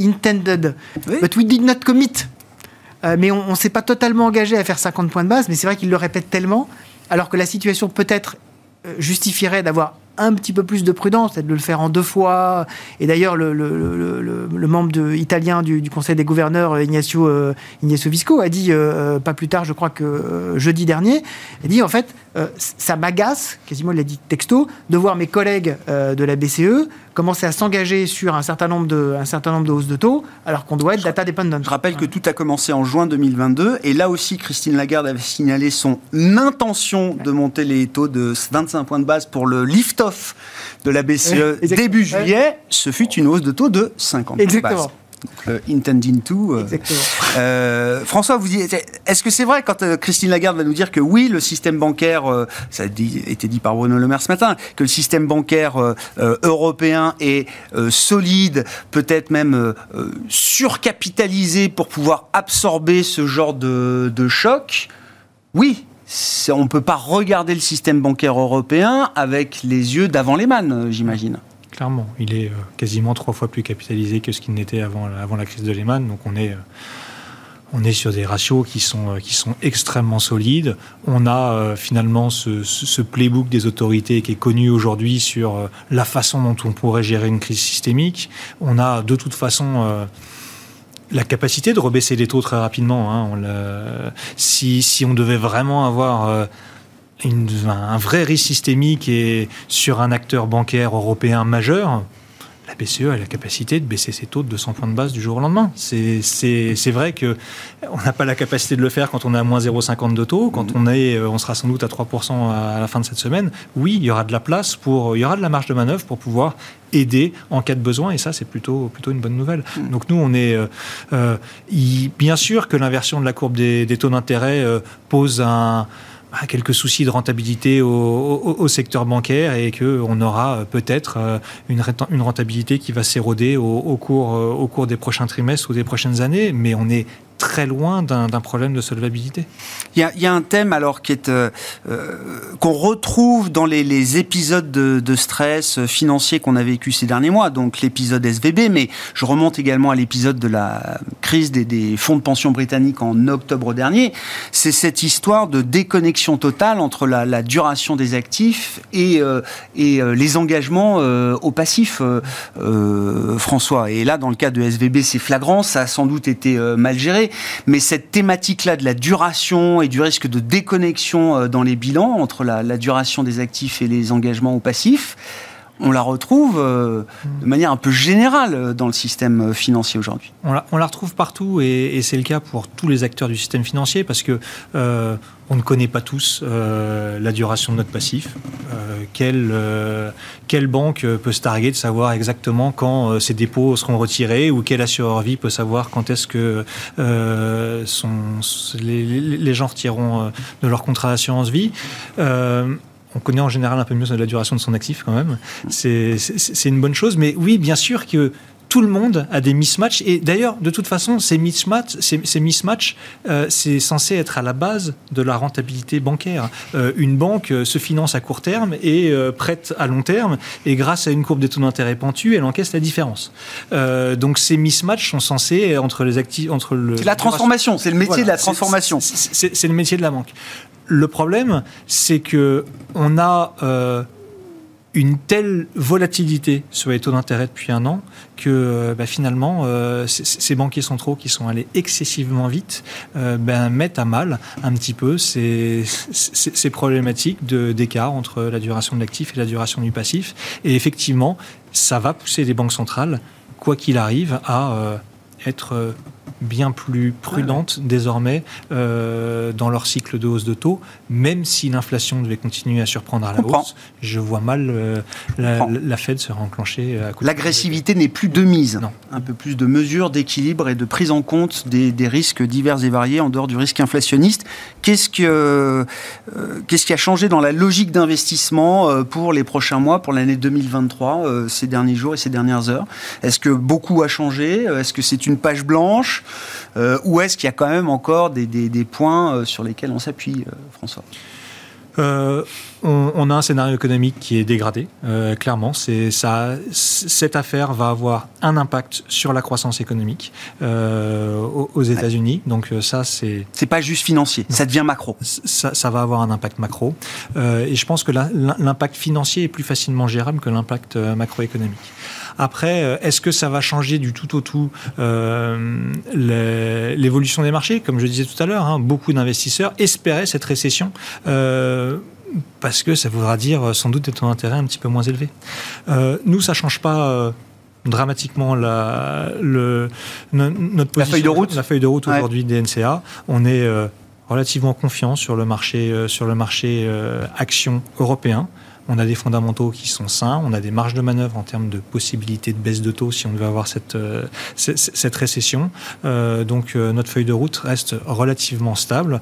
intended, Oui. but we did not commit. Euh, mais on ne s'est pas totalement engagé à faire 50 points de base, mais c'est vrai qu'ils le répètent tellement, alors que la situation peut-être euh, justifierait d'avoir un petit peu plus de prudence, de le faire en deux fois. Et d'ailleurs, le, membre italien du, Conseil des gouverneurs, Ignacio, euh, Ignacio Visco, a dit, euh, pas plus tard, je crois que euh, jeudi dernier, il dit en fait, euh, ça m'agace, quasiment il l'a dit texto, de voir mes collègues euh, de la BCE commencer à s'engager sur un certain nombre de, un certain nombre de hausses de taux, alors qu'on doit être data dependent. Je rappelle que tout a commencé en juin 2022 et là aussi Christine Lagarde avait signalé son intention de monter les taux de 25 points de base pour le lift-off de la BCE début juillet. Ce fut une hausse de taux de 50 points de Exactement. base. Le intending to. Euh, François, vous est-ce que c'est vrai quand euh, Christine Lagarde va nous dire que oui, le système bancaire, euh, ça a été dit par Bruno Le Maire ce matin, que le système bancaire européen est solide, peut-être même surcapitalisé pour pouvoir absorber ce genre de, de choc? Oui, on ne peut pas regarder le système bancaire européen avec les yeux d'avant les mannes, j'imagine. Clairement, il est euh, quasiment trois fois plus capitalisé que ce qu'il n'était avant, avant la crise de Lehman. Donc on est, euh, on est sur des ratios qui sont, euh, qui sont extrêmement solides. On a finalement ce, playbook des autorités qui est connu aujourd'hui sur la façon dont on pourrait gérer une crise systémique. On a de toute façon la capacité de rebaisser les taux très rapidement. Hein. si, si, on devait vraiment avoir un vrai risque systémique et sur un acteur bancaire européen majeur, la BCE a la capacité de baisser ses taux de 200 points de base du jour au lendemain. C'est vrai que on n'a pas la capacité de le faire quand on est à moins 0,50 de taux. Quand on, est, euh, on sera sans doute à 3% à la fin de cette semaine. Oui, il y aura de la place pour, il y aura de la marge de manœuvre pour pouvoir aider en cas de besoin et ça c'est plutôt plutôt une bonne nouvelle. Mm. Donc nous on est euh, euh, bien sûr que l'inversion de la courbe des, des taux d'intérêt pose un quelques soucis de rentabilité au, secteur bancaire et qu'on aura euh, peut-être euh, une, une rentabilité qui va s'éroder au, cours, euh, au cours des prochains trimestres ou des prochaines années. Mais on est très loin d'un problème de solvabilité. Il y, a, un thème alors qui est euh, euh, qu'on retrouve dans les, épisodes de, stress financier qu'on a vécu ces derniers mois, donc l'épisode SVB, mais je remonte également à l'épisode de la crise des, fonds de pension britanniques en octobre dernier. C'est cette histoire de déconnexion totale entre la, duration des actifs et, euh, et les engagements au passif, François. Et là, dans le cas de SVB, c'est flagrant, ça a sans doute été mal géré. Mais cette thématique-là de la duration et du risque de déconnexion euh, dans les bilans entre la, duration des actifs et les engagements au passif, on la retrouve euh, de manière un peu générale euh, dans le système financier aujourd'hui. On la, retrouve partout et, c'est le cas pour tous les acteurs du système financier parce que on ne connaît pas tous euh, la duration de notre passif. Euh, quelle, euh, banque peut se targuer de savoir exactement quand ses dépôts seront retirés ou quel assureur vie peut savoir quand est-ce que les, les, gens retireront de leur contrat d'assurance vie on connaît en général un peu mieux la duration de son actif quand même. C'est une bonne chose. Mais oui, bien sûr que tout le monde a des mismatchs. Et d'ailleurs, de toute façon, ces mismatchs, ces, mismatchs euh, c'est censé être à la base de la rentabilité bancaire. Euh, une banque euh, se finance à court terme et prête à long terme, et grâce à une courbe des taux d'intérêt pentue, elle encaisse la différence. donc ces mismatchs sont censés entre les actifs, entre le. La transformation, c'est le métier de la transformation. C'est le métier de la banque. Le problème, c'est que on a une telle volatilité sur les taux d'intérêt depuis un an que euh, bah, finalement euh, ces banquiers centraux qui sont allés excessivement vite euh, ben, mettent à mal un petit peu ces, ces problématiques d'écart entre la duration de l'actif et la duration du passif. Et effectivement, ça va pousser les banques centrales, quoi qu'il arrive, à être bien plus prudentes désormais euh, dans leur cycle de hausse de taux, même si l'inflation devait continuer à surprendre à la hausse. Je vois mal euh, la, Fed se réenclencher. L'agressivité n'est plus de mise. Non. Un peu plus de mesures, d'équilibre et de prise en compte des, risques divers et variés en dehors du risque inflationniste. Qu'est-ce, que, euh, qu'est-ce qui a changé dans la logique d'investissement pour les prochains mois, pour l'année 2023, ces derniers jours et ces dernières heures? Est-ce que beaucoup a changé? Est-ce que c'est une page blanche? Euh, ou est-ce qu'il y a quand même encore des, points euh, sur lesquels on s'appuie, euh, François? On, a un scénario économique qui est dégradé, clairement. C'est ça, cette affaire va avoir un impact sur la croissance économique aux, États-Unis. Donc ça, c'est. C'est pas juste financier, ça devient macro. Ça, ça, va avoir un impact macro, et je pense que l'impact financier est plus facilement gérable que l'impact macroéconomique. Après, euh, est-ce que ça va changer du tout au tout euh, l'évolution des marchés? Comme je disais tout à l'heure, hein, beaucoup d'investisseurs espéraient cette récession. Euh, parce que ça voudra dire sans doute des taux d'intérêt un petit peu moins élevés. nous, ça ne change pas dramatiquement la, le, notre la feuille de route, la feuille de route aujourd'hui des NCA. On est relativement confiant sur le marché, sur le marché action européen on a des fondamentaux qui sont sains, on a des marges de manœuvre en termes de possibilités de baisse de taux si on devait avoir cette, cette récession. donc notre feuille de route reste relativement stable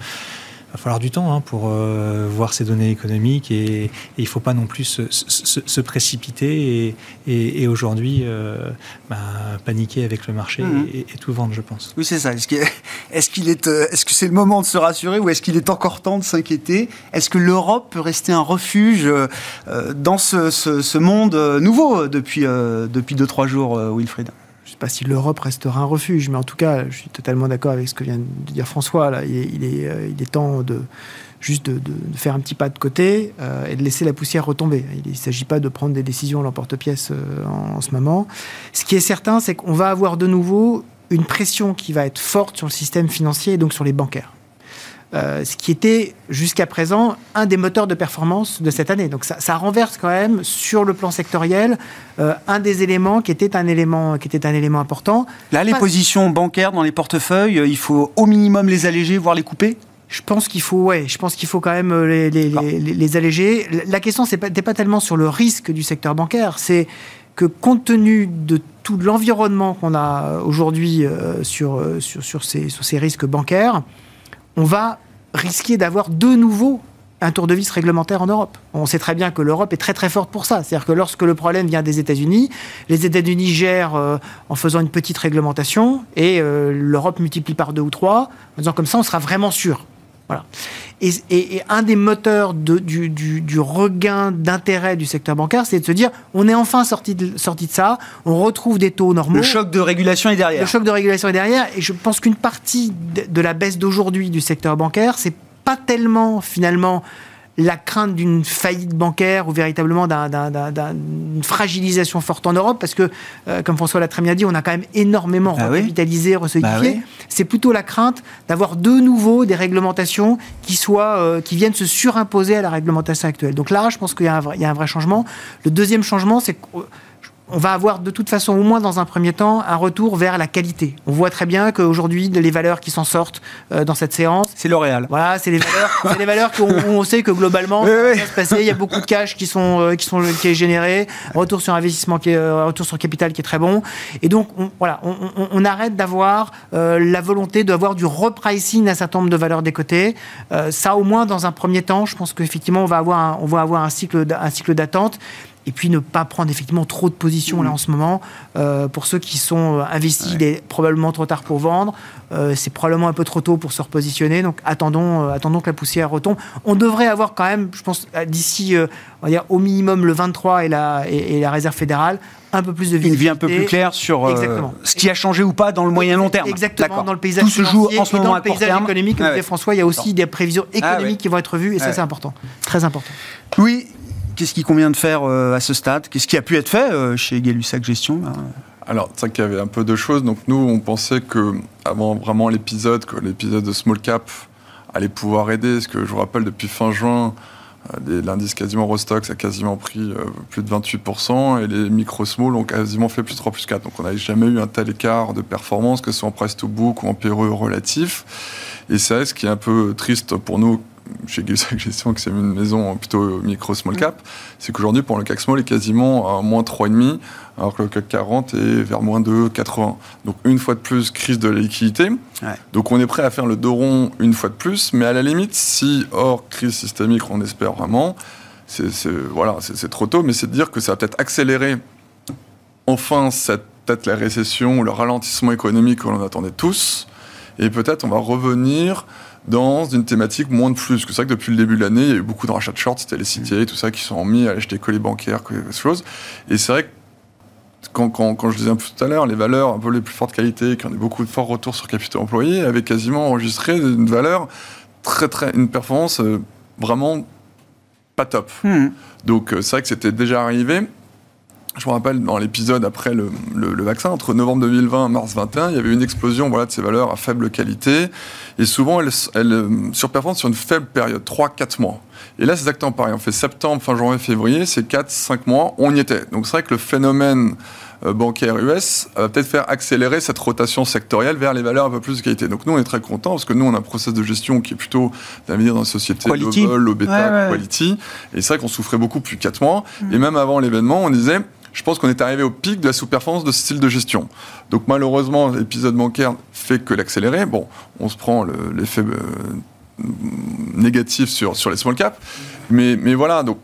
va falloir du temps hein, pour euh, voir ces données économiques et, il ne faut pas non plus se, précipiter et, aujourd'hui euh, bah, paniquer avec le marché mhm. et, tout vendre, je pense. Oui, c'est ça. Est-ce qu'il est, euh, est, que c'est le moment de se rassurer ou est-ce qu'il est encore temps de s'inquiéter? Est-ce que l'Europe peut rester un refuge dans ce, monde nouveau depuis 2-3 jours, Wilfried? Pas si l'Europe restera un refuge, mais en tout cas, je suis totalement d'accord avec ce que vient de dire François. Là. Il, est, euh, il, est, temps de juste de, faire un petit pas de côté euh, et de laisser la poussière retomber. Il ne s'agit pas de prendre des décisions à l'emporte-pièce euh, en, ce moment. Ce qui est certain, c'est qu'on va avoir de nouveau une pression qui va être forte sur le système financier et donc sur les bancaires. Euh, ce qui était jusqu'à présent un des moteurs de performance de cette année. Donc ça, renverse quand même sur le plan sectoriel euh, un des éléments qui était un élément qui était un élément important. Là, les positions bancaires dans les portefeuilles, euh, il faut au minimum les alléger, voire les couper? Je pense qu'il faut, ouais, je pense qu'il faut quand même les, les, les, alléger. La question, c'est pas, pas tellement sur le risque du secteur bancaire, c'est que compte tenu de tout l'environnement qu'on a aujourd'hui sur, sur, sur, ces, sur ces risques bancaires, on va risquer d'avoir de nouveau un tour de vis réglementaire en Europe. On sait très bien que l'Europe est très très forte pour ça. C'est-à-dire que lorsque le problème vient des États-Unis, les États-Unis gèrent euh, en faisant une petite réglementation et euh, l'Europe multiplie par deux ou trois en disant comme ça on sera vraiment sûr. Voilà. Et, un des moteurs du, regain d'intérêt du secteur bancaire, c'est de se dire on est enfin sorti de, sorti de ça, on retrouve des taux normaux. Le choc de régulation est derrière. Le choc de régulation est derrière. Et je pense qu'une partie de, la baisse d'aujourd'hui du secteur bancaire, c'est pas tellement finalement la crainte d'une faillite bancaire ou véritablement d'une fragilisation forte en Europe, parce que, euh, comme François l'a très bien dit, on a quand même énormément bah recapitalisé, resolidifié. Bah C'est plutôt la crainte d'avoir de nouveau des réglementations qui, soient, euh, qui viennent se surimposer à la réglementation actuelle. Donc là, je pense qu'il y, y, a un vrai changement. Le deuxième changement, c'est que on va avoir de toute façon, au moins dans un premier temps, un retour vers la qualité. On voit très bien qu'aujourd'hui, les valeurs qui s'en sortent euh, dans cette séance. C'est L'Oréal. Voilà, c'est les valeurs, les valeurs qu'on on sait que globalement, ça va se passer. Il y a beaucoup de cash qui, sont, euh, qui, sont, qui est généré, retour sur investissement, qui est, euh, retour sur capital qui est très bon. Et donc, on, voilà, on, arrête d'avoir la volonté d'avoir du repricing d'un certain nombre de valeurs des côtés. ça, au moins, dans un premier temps, je pense qu'effectivement, on va avoir on va avoir un cycle, un cycle d'attente et puis ne pas prendre effectivement trop de positions là en ce moment. Euh, pour ceux qui sont euh, investis, il est probablement trop tard pour vendre. Euh, c'est probablement un peu trop tôt pour se repositionner. Donc attendons, attendons que la poussière retombe. On devrait avoir quand même, je pense, d'ici, on va dire au minimum le 23 et la, et, la réserve fédérale, un peu plus de visibilité. Une vie un peu plus claire sur ce qui a changé ou pas dans le moyen long terme. Exactement, dans le paysage Tout se joue en ce moment dans le paysage économique. Comme disait François, il y a aussi des prévisions ah économiques qui vont être vues et ça c'est important, très important. Oui, Qu'est-ce qu'il convient de faire euh, à ce stade? Qu'est-ce qui a pu être fait euh, chez Gay-Lussac Gestion alors, c'est vrai qu'il y avait un peu de choses. Donc, nous, on pensait que, avant vraiment l'épisode, que l'épisode de Small Cap allait pouvoir aider. Parce que je vous rappelle, depuis fin juin, euh, l'indice quasiment Rostox a quasiment pris plus de 28% et les micro-small ont quasiment fait plus 3, plus 4. Donc, on n'avait jamais eu un tel écart de performance, que ce soit en price to book ou en PRE relatif. Et c'est ce qui est un peu triste pour nous chez Gay-Lussac Gestion, qui c'est une maison plutôt micro small cap, c'est qu'aujourd'hui, pour le CAC small est quasiment à moins 3,5, alors que le CAC 40 est vers moins 2,80. Donc, une fois de plus, crise de la liquidité. Donc, on est prêt à faire le dos rond une fois de plus, mais à la limite, si hors crise systémique, on espère vraiment, c'est voilà, c'est trop tôt, mais c'est de dire que ça va peut-être accélérer enfin cette peut-être la récession ou le ralentissement économique que l'on attendait tous, et peut-être on va revenir dans une thématique moins de flux. Parce que c'est vrai que depuis le début de l'année, il y a eu beaucoup de rachats de shorts, c'était les CTA, tout ça, qui sont mis à acheter que les bancaires, que les choses. Et c'est vrai que quand, quand, quand, je disais un peu tout à l'heure, les valeurs un peu les plus fortes qualités, qui ont eu beaucoup de forts retours sur capital employé, avaient quasiment enregistré une valeur très, très, une performance euh, vraiment pas top. Hmm. Donc euh, c'est vrai que c'était déjà arrivé. Je me rappelle dans l'épisode après le, le, vaccin, entre novembre 2020 et mars 2021, il y avait une explosion voilà, de ces valeurs à faible qualité. Et souvent, elles, elles euh, surperforment sur une faible période, 3-4 mois. Et là, c'est exactement pareil. On fait septembre, fin janvier, février, c'est 4-5 mois, on y était. Donc c'est vrai que le phénomène bancaire US va peut-être faire accélérer cette rotation sectorielle vers les valeurs un peu plus de qualité. Donc nous, on est très contents parce que nous, on a un process de gestion qui est plutôt d'avenir dans la société quality. low low beta, quality. Et c'est vrai qu'on souffrait beaucoup depuis 4 mois. Mm. Et même avant l'événement, on disait je pense qu'on est arrivé au pic de la sous-performance de ce style de gestion. Donc malheureusement, l'épisode bancaire fait que l'accélérer. Bon, on se prend l'effet euh, négatif sur, les small caps. Mais, mais voilà, donc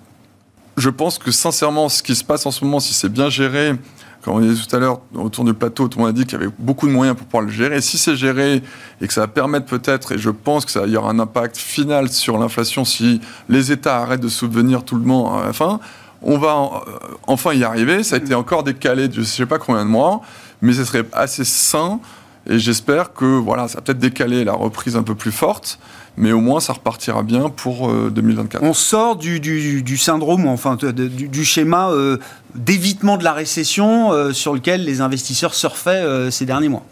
je pense que sincèrement, ce qui se passe en ce moment, si c'est bien géré, comme on disait tout à l'heure, autour du plateau, tout le monde a dit qu'il y avait beaucoup de moyens pour pouvoir le gérer. Si c'est géré et que ça va permettre peut-être, et je pense que ça y aura un impact final sur l'inflation si les États arrêtent de subvenir tout le monde à la fin, on va euh, enfin y arriver. Ça a été encore décalé de je ne sais pas combien de mois, mais ce serait assez sain. Et j'espère que voilà, ça va peut-être décaler la reprise un peu plus forte, mais au moins ça repartira bien pour 2024. Euh, on sort du, du, syndrome, enfin du, schéma euh, d'évitement de la récession sur lequel les investisseurs surfaient ces derniers mois.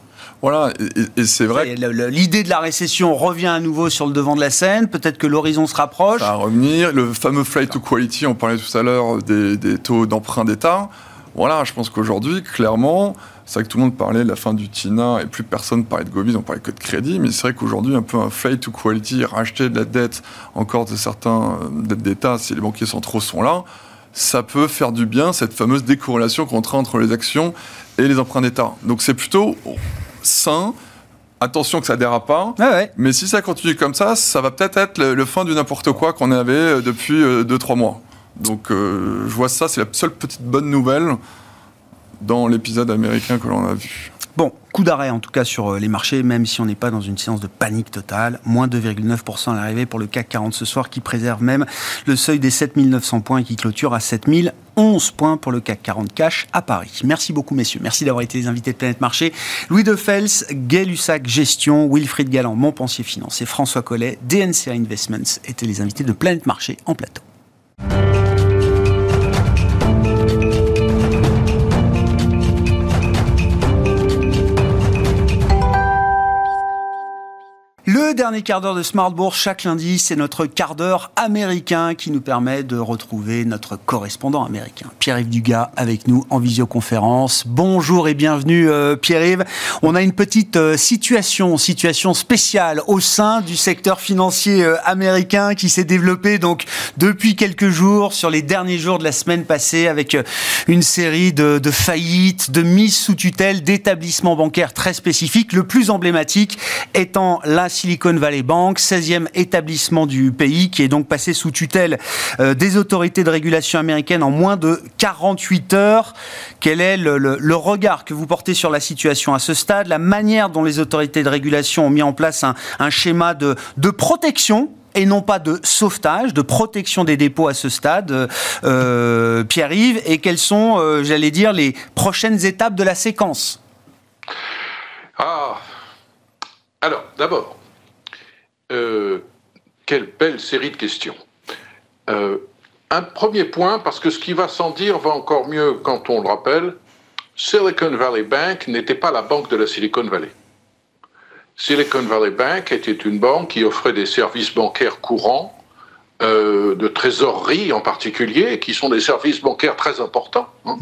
Voilà, et, c'est vrai. L'idée de la récession revient à nouveau sur le devant de la scène. Peut-être que l'horizon se rapproche. Ça va revenir. Le fameux flight to quality, on parlait tout à l'heure des, taux d'emprunt d'État. Voilà, je pense qu'aujourd'hui, clairement, c'est vrai que tout le monde parlait de la fin du TINA et plus personne parlait de Govies, on parlait que de crédit. Mais c'est vrai qu'aujourd'hui, un peu un flight to quality, racheter de la dette, encore de certains euh, dettes d'État, si les banquiers centraux sont là, ça peut faire du bien, cette fameuse décorrélation qu'on train entre les actions et les emprunts d'État. Donc c'est plutôt sain. Attention que ça dérape pas. Mais si ça continue comme ça, ça va peut-être être le, fin du n'importe quoi qu'on avait euh, depuis 2-3 euh, mois. Donc euh, je vois ça, c'est la seule petite bonne nouvelle dans l'épisode américain que l'on a vu. Bon, coup d'arrêt en tout cas sur les marchés, même si on n'est pas dans une séance de panique totale. Moins 2,9% à l'arrivée pour le CAC 40 ce soir, qui préserve même le seuil des 7900 points et qui clôture à 7000 11 points pour le CAC 40 cash à Paris. Merci beaucoup, messieurs. Merci d'avoir été les invités de Planète Marché. Louis de Fels, Gay Lussac Gestion, Wilfried Galland, Montpensier Finance et François Collet, DNCA Investments étaient les invités de Planète Marché en plateau. Le dernier quart d'heure de Smart Bourse chaque lundi, c'est notre quart d'heure américain qui nous permet de retrouver notre correspondant américain, Pierre-Yves Dugas, avec nous en visioconférence. Bonjour et bienvenue euh, Pierre-Yves. On a une petite euh, situation, situation spéciale au sein du secteur financier euh, américain qui s'est développé donc depuis quelques jours, sur les derniers jours de la semaine passée, avec une série de, de faillites, de mises sous tutelle d'établissements bancaires très spécifiques. Le plus emblématique étant la Silicon Valley Bank, 16e établissement du pays, qui est donc passé sous tutelle euh, des autorités de régulation américaines en moins de 48 heures. Quel est le, regard que vous portez sur la situation à ce stade, la manière dont les autorités de régulation ont mis en place un, schéma de, protection et non pas de sauvetage, de protection des dépôts à ce stade, euh, Pierre-Yves, et quelles sont, euh, j'allais dire, les prochaines étapes de la séquence? Ah, alors d'abord, euh, quelle belle série de questions. Euh, un premier point, parce que ce qui va sans dire va encore mieux quand on le rappelle, Silicon Valley Bank n'était pas la banque de la Silicon Valley. Silicon Valley Bank était une banque qui offrait des services bancaires courants, euh, de trésorerie en particulier, qui sont des services bancaires très importants. Hein.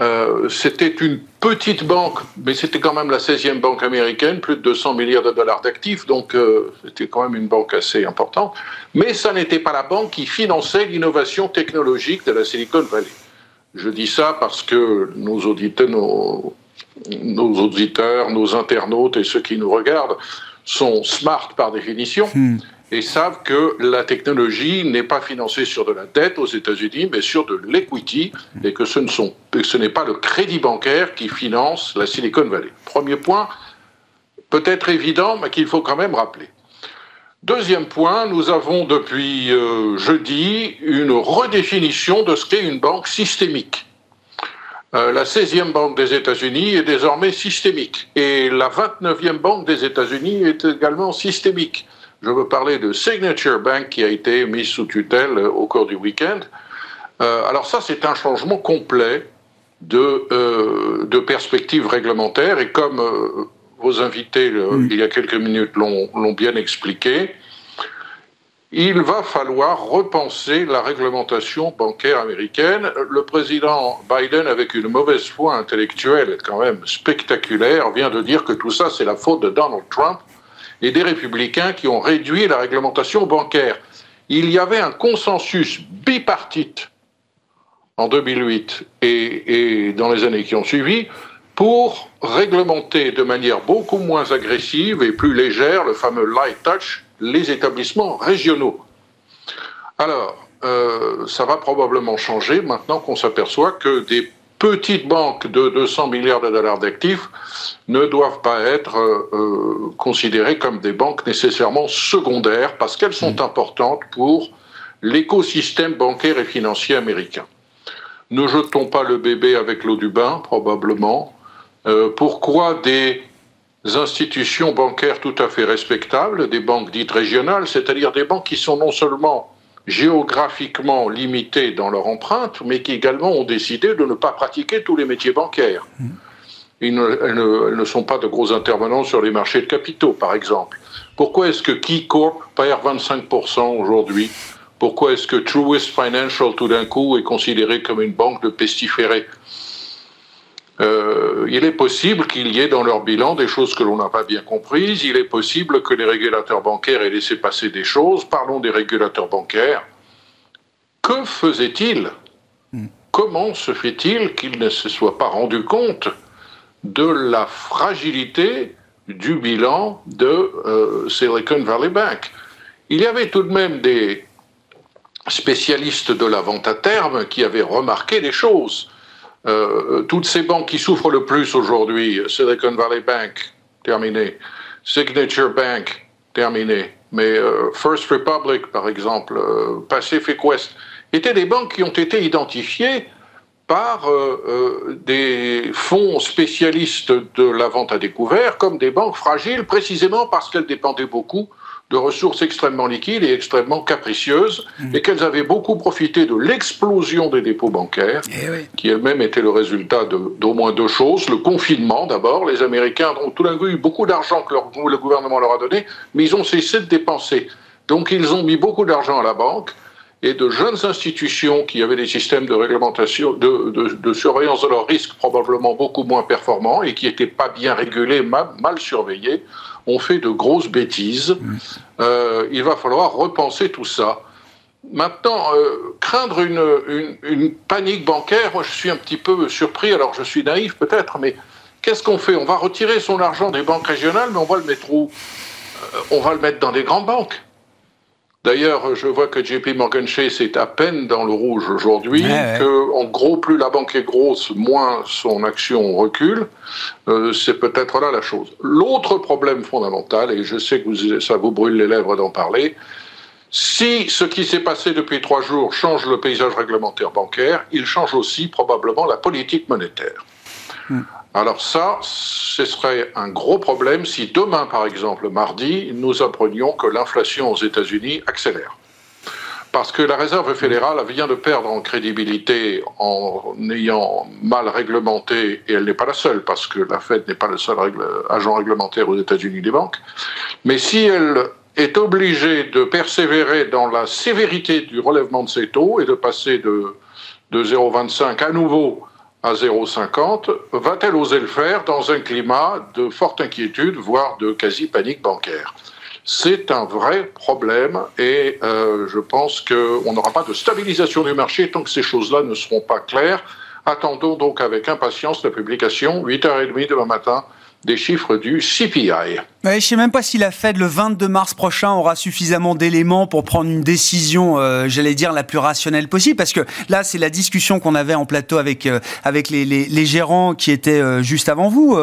Euh, c'était une petite banque, mais c'était quand même la 16e banque américaine, plus de 200 milliards de dollars d'actifs, donc euh, c'était quand même une banque assez importante. Mais ça n'était pas la banque qui finançait l'innovation technologique de la Silicon Valley. Je dis ça parce que nos auditeurs, nos, internautes et ceux qui nous regardent sont smart par définition. Hmm et savent que la technologie n'est pas financée sur de la dette aux États-Unis, mais sur de l'equity, et que ce, ne sont, ce n'est pas le crédit bancaire qui finance la Silicon Valley. Premier point, peut-être évident, mais qu'il faut quand même rappeler. Deuxième point, nous avons depuis euh, jeudi une redéfinition de ce qu'est une banque systémique. Euh, la 16e banque des États-Unis est désormais systémique et la 29e banque des États-Unis est également systémique. Je veux parler de Signature Bank qui a été mise sous tutelle euh, au cours du week-end. Euh, alors ça, c'est un changement complet de, euh, de perspective réglementaire et comme vos invités il y a quelques minutes l'ont bien expliqué, il va falloir repenser la réglementation bancaire américaine. Le président Biden, avec une mauvaise foi intellectuelle quand même spectaculaire, vient de dire que tout ça, c'est la faute de Donald Trump et des républicains qui ont réduit la réglementation bancaire. Il y avait un consensus bipartite en 2008 et, dans les années qui ont suivi pour réglementer de manière beaucoup moins agressive et plus légère le fameux light touch les établissements régionaux. Alors, euh, ça va probablement changer maintenant qu'on s'aperçoit que des petites banques de 200 milliards de dollars d'actifs ne doivent pas être euh, euh, considérées comme des banques nécessairement secondaires parce qu'elles sont mmh. importantes pour l'écosystème bancaire et financier américain. Ne jetons pas le bébé avec l'eau du bain, probablement. pourquoi des institutions bancaires tout à fait respectables, des banques dites régionales, c'est-à-dire des banques qui sont non seulement géographiquement limitées dans leur empreinte, mais qui également ont décidé de ne pas pratiquer tous les métiers bancaires. Mmh. elles, ne, sont pas de gros intervenants sur les marchés de capitaux, par exemple. Pourquoi est-ce que KeyCorp perd 25% aujourd'hui? Pourquoi est-ce que Truist Financial, tout d'un coup, est considéré comme une banque de pestiférés? Euh, il est possible qu'il y ait dans leur bilan des choses que l'on n'a pas bien comprises. Il est possible que les régulateurs bancaires aient laissé passer des choses. Parlons des régulateurs bancaires. Que faisaient-ils? Hmm. Comment se fait-il qu'ils ne se soient pas rendus compte de la fragilité du bilan de euh, Silicon Valley Bank? Il y avait tout de même des spécialistes de la vente à terme qui avaient remarqué des choses. Euh, toutes ces banques qui souffrent le plus aujourd'hui, Silicon Valley Bank, terminé, Signature Bank, terminé, mais euh, First Republic, par exemple, euh, Pacific West, étaient des banques qui ont été identifiées par des fonds spécialistes de la vente à découvert comme des banques fragiles, précisément parce qu'elles dépendaient beaucoup de ressources extrêmement liquides et extrêmement capricieuses, mmh. et qu'elles avaient beaucoup profité de l'explosion des dépôts bancaires, eh qui elle-même était le résultat d'au moins deux choses. Le confinement, d'abord. Les Américains ont tout d'un coup eu beaucoup d'argent que le gouvernement leur a donné, mais ils ont cessé de dépenser. Donc ils ont mis beaucoup d'argent à la banque, et de jeunes institutions qui avaient des systèmes de réglementation, de, surveillance de leurs risques probablement beaucoup moins performants et qui n'étaient pas bien régulés, mal, mal surveillés, ont fait de grosses bêtises. Euh, il va falloir repenser tout ça. Maintenant, euh, craindre une, une, panique bancaire, moi je suis un petit peu surpris, alors je suis naïf peut-être, mais qu'est-ce qu'on fait? On va retirer son argent des banques régionales, mais on va le mettre où? Euh, On va le mettre dans des grandes banques. D'ailleurs, je vois que JP Morgan Chase est à peine dans le rouge aujourd'hui, que en gros, plus la banque est grosse, moins son action recule. Euh, c'est peut-être là la chose. L'autre problème fondamental, et je sais que ça vous brûle les lèvres d'en parler, si ce qui s'est passé depuis trois jours change le paysage réglementaire bancaire, il change aussi probablement la politique monétaire. Hmm. Alors ça, ce serait un gros problème si demain, par exemple, mardi, nous apprenions que l'inflation aux États-Unis accélère. Parce que la Réserve fédérale vient de perdre en crédibilité en ayant mal réglementé, et elle n'est pas la seule, parce que la Fed n'est pas le seul agent réglementaire aux États-Unis des banques, mais si elle est obligée de persévérer dans la sévérité du relèvement de ses taux et de passer de, de 0,25 à nouveau à 0,50, va-t-elle oser le faire dans un climat de forte inquiétude, voire de quasi-panique bancaire? C'est un vrai problème et euh, je pense qu'on n'aura pas de stabilisation du marché tant que ces choses-là ne seront pas claires. Attendons donc avec impatience la publication, 8h30 demain matin, des chiffres du CPI. Je ne sais même pas si la Fed, le 22 mars prochain, aura suffisamment d'éléments pour prendre une décision, euh, j'allais dire, la plus rationnelle possible. Parce que là, c'est la discussion qu'on avait en plateau avec, euh, avec les, les, les, gérants qui étaient euh, juste avant vous,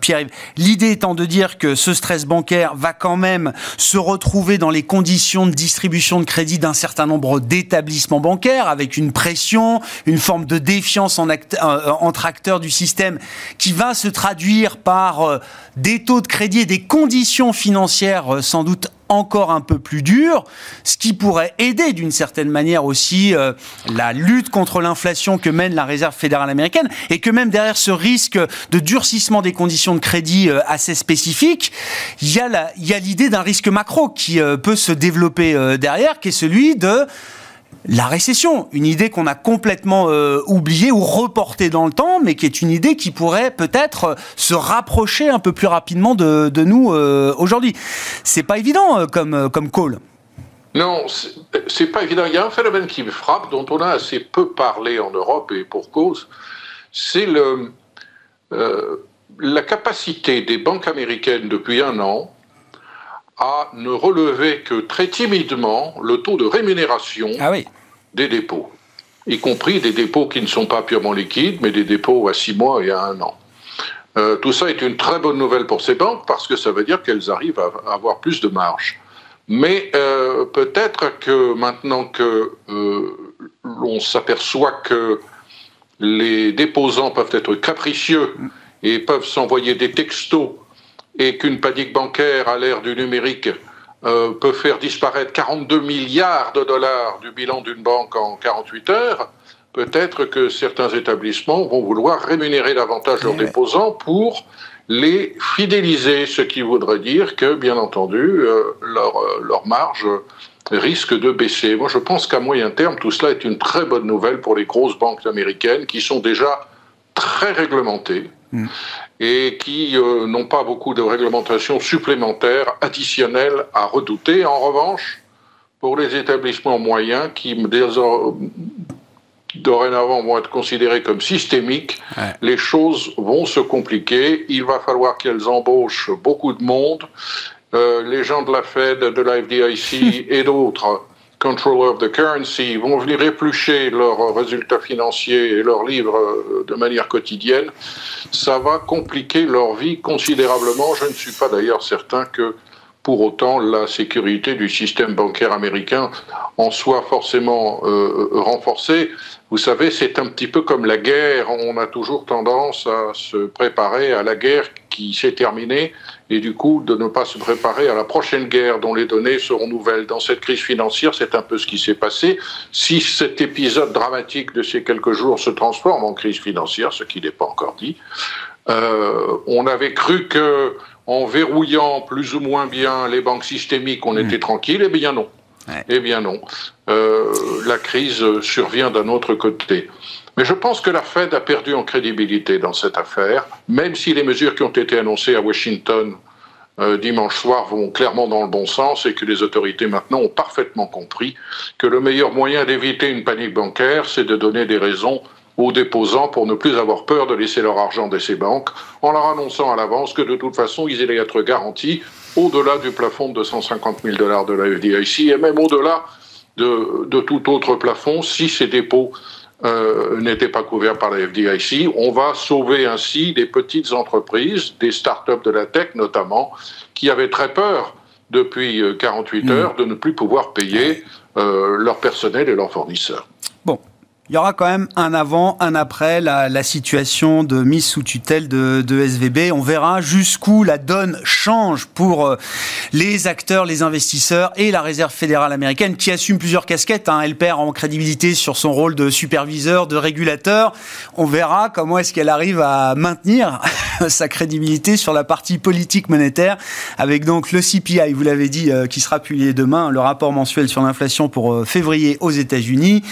Pierre. L'idée étant de dire que ce stress bancaire va quand même se retrouver dans les conditions de distribution de crédit d'un certain nombre d'établissements bancaires, avec une pression, une forme de défiance en entre acteurs du système qui va se traduire par euh, des taux de crédit des conditions financières euh, sans doute encore un peu plus dur, ce qui pourrait aider d'une certaine manière aussi euh, la lutte contre l'inflation que mène la Réserve fédérale américaine et que même derrière ce risque de durcissement des conditions de crédit euh, assez spécifique, il y a l'idée d'un risque macro qui peut se développer derrière, qui est celui de la récession, une idée qu'on a complètement euh, oubliée ou reportée dans le temps, mais qui est une idée qui pourrait peut-être se rapprocher un peu plus rapidement de, nous euh, aujourd'hui. C'est pas évident euh, comme, comme call. Non, c'est pas évident. Il y a un phénomène qui me frappe, dont on a assez peu parlé en Europe et pour cause, c'est la capacité des banques américaines depuis un an à ne relever que très timidement le taux de rémunération ah oui. des dépôts, y compris des dépôts qui ne sont pas purement liquides, mais des dépôts à six mois et à un an. Euh, tout ça est une très bonne nouvelle pour ces banques parce que ça veut dire qu'elles arrivent à avoir plus de marge. Mais euh, peut-être que maintenant que euh, l'on s'aperçoit que les déposants peuvent être capricieux et peuvent s'envoyer des textos et qu'une panique bancaire à l'ère du numérique euh, peut faire disparaître 42 milliards de dollars du bilan d'une banque en 48 heures, peut-être que certains établissements vont vouloir rémunérer davantage leurs déposants pour les fidéliser, ce qui voudrait dire que, bien entendu, euh, leur, euh, leur marge risque de baisser. Moi, je pense qu'à moyen terme, tout cela est une très bonne nouvelle pour les grosses banques américaines qui sont déjà très réglementées. Mm et qui euh, n'ont pas beaucoup de réglementations supplémentaires, additionnelles à redouter. En revanche, pour les établissements moyens qui dorénavant vont être considérés comme systémiques, les choses vont se compliquer. Il va falloir qu'elles embauchent beaucoup de monde. Euh, les gens de la Fed, de la FDIC et d'autres Controller of the Currency vont venir éplucher leurs résultats financiers et leurs livres euh, de manière quotidienne, ça va compliquer leur vie considérablement. Je ne suis pas d'ailleurs certain que pour autant la sécurité du système bancaire américain en soit forcément euh, renforcée. Vous savez, c'est un petit peu comme la guerre. On a toujours tendance à se préparer à la guerre qui s'est terminée et du coup de ne pas se préparer à la prochaine guerre dont les données seront nouvelles. Dans cette crise financière, c'est un peu ce qui s'est passé. Si cet épisode dramatique de ces quelques jours se transforme en crise financière, ce qui n'est pas encore dit, euh, on avait cru que en verrouillant plus ou moins bien les banques systémiques, on était mmh. tranquille. Eh bien non. Eh bien non. Euh, la crise survient d'un autre côté. Mais je pense que la Fed a perdu en crédibilité dans cette affaire, même si les mesures qui ont été annoncées à Washington euh, dimanche soir vont clairement dans le bon sens et que les autorités maintenant ont parfaitement compris que le meilleur moyen d'éviter une panique bancaire, c'est de donner des raisons aux déposants pour ne plus avoir peur de laisser leur argent dans ces banques, en leur annonçant à l'avance que de toute façon, ils allaient être garantis au-delà du plafond de 250 000 dollars de la FDIC et même au-delà de, de, tout autre plafond si ces dépôts euh, n'étaient pas couverts par la FDIC. On va sauver ainsi des petites entreprises, des start-up de la tech notamment, qui avaient très peur depuis 48 euh, heures de ne plus pouvoir payer euh, leur personnel et leurs fournisseurs. Il y aura quand même un avant, un après la, la situation de mise sous tutelle de, de SVB. On verra jusqu'où la donne change pour euh, les acteurs, les investisseurs et la Réserve fédérale américaine qui assume plusieurs casquettes. Hein. Elle perd en crédibilité sur son rôle de superviseur, de régulateur. On verra comment est-ce qu'elle arrive à maintenir sa crédibilité sur la partie politique monétaire avec donc le CPI, vous l'avez dit, euh, qui sera publié demain, le rapport mensuel sur l'inflation pour euh, février aux États-Unis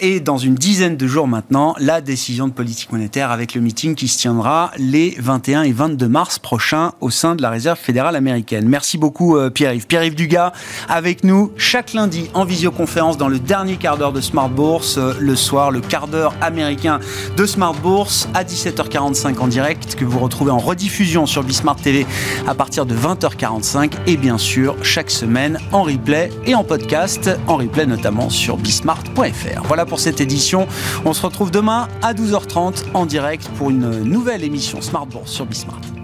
et dans une dizaine de jours maintenant la décision de politique monétaire avec le meeting qui se tiendra les 21 et 22 mars prochains au sein de la Réserve fédérale américaine. Merci beaucoup euh, Pierre-Yves. Pierre-Yves Dugas avec nous chaque lundi en visioconférence dans le dernier quart d'heure de Smart Bourse, euh, le soir, le quart d'heure américain de Smart Bourse à 17h45 en direct que vous retrouvez en rediffusion sur Bismart TV à partir de 20h45 et bien sûr chaque semaine en replay et en podcast, en replay notamment sur bismart.fr. Voilà pour On se retrouve demain à 12h30 en direct pour une nouvelle émission Smart Bourse sur Bismart.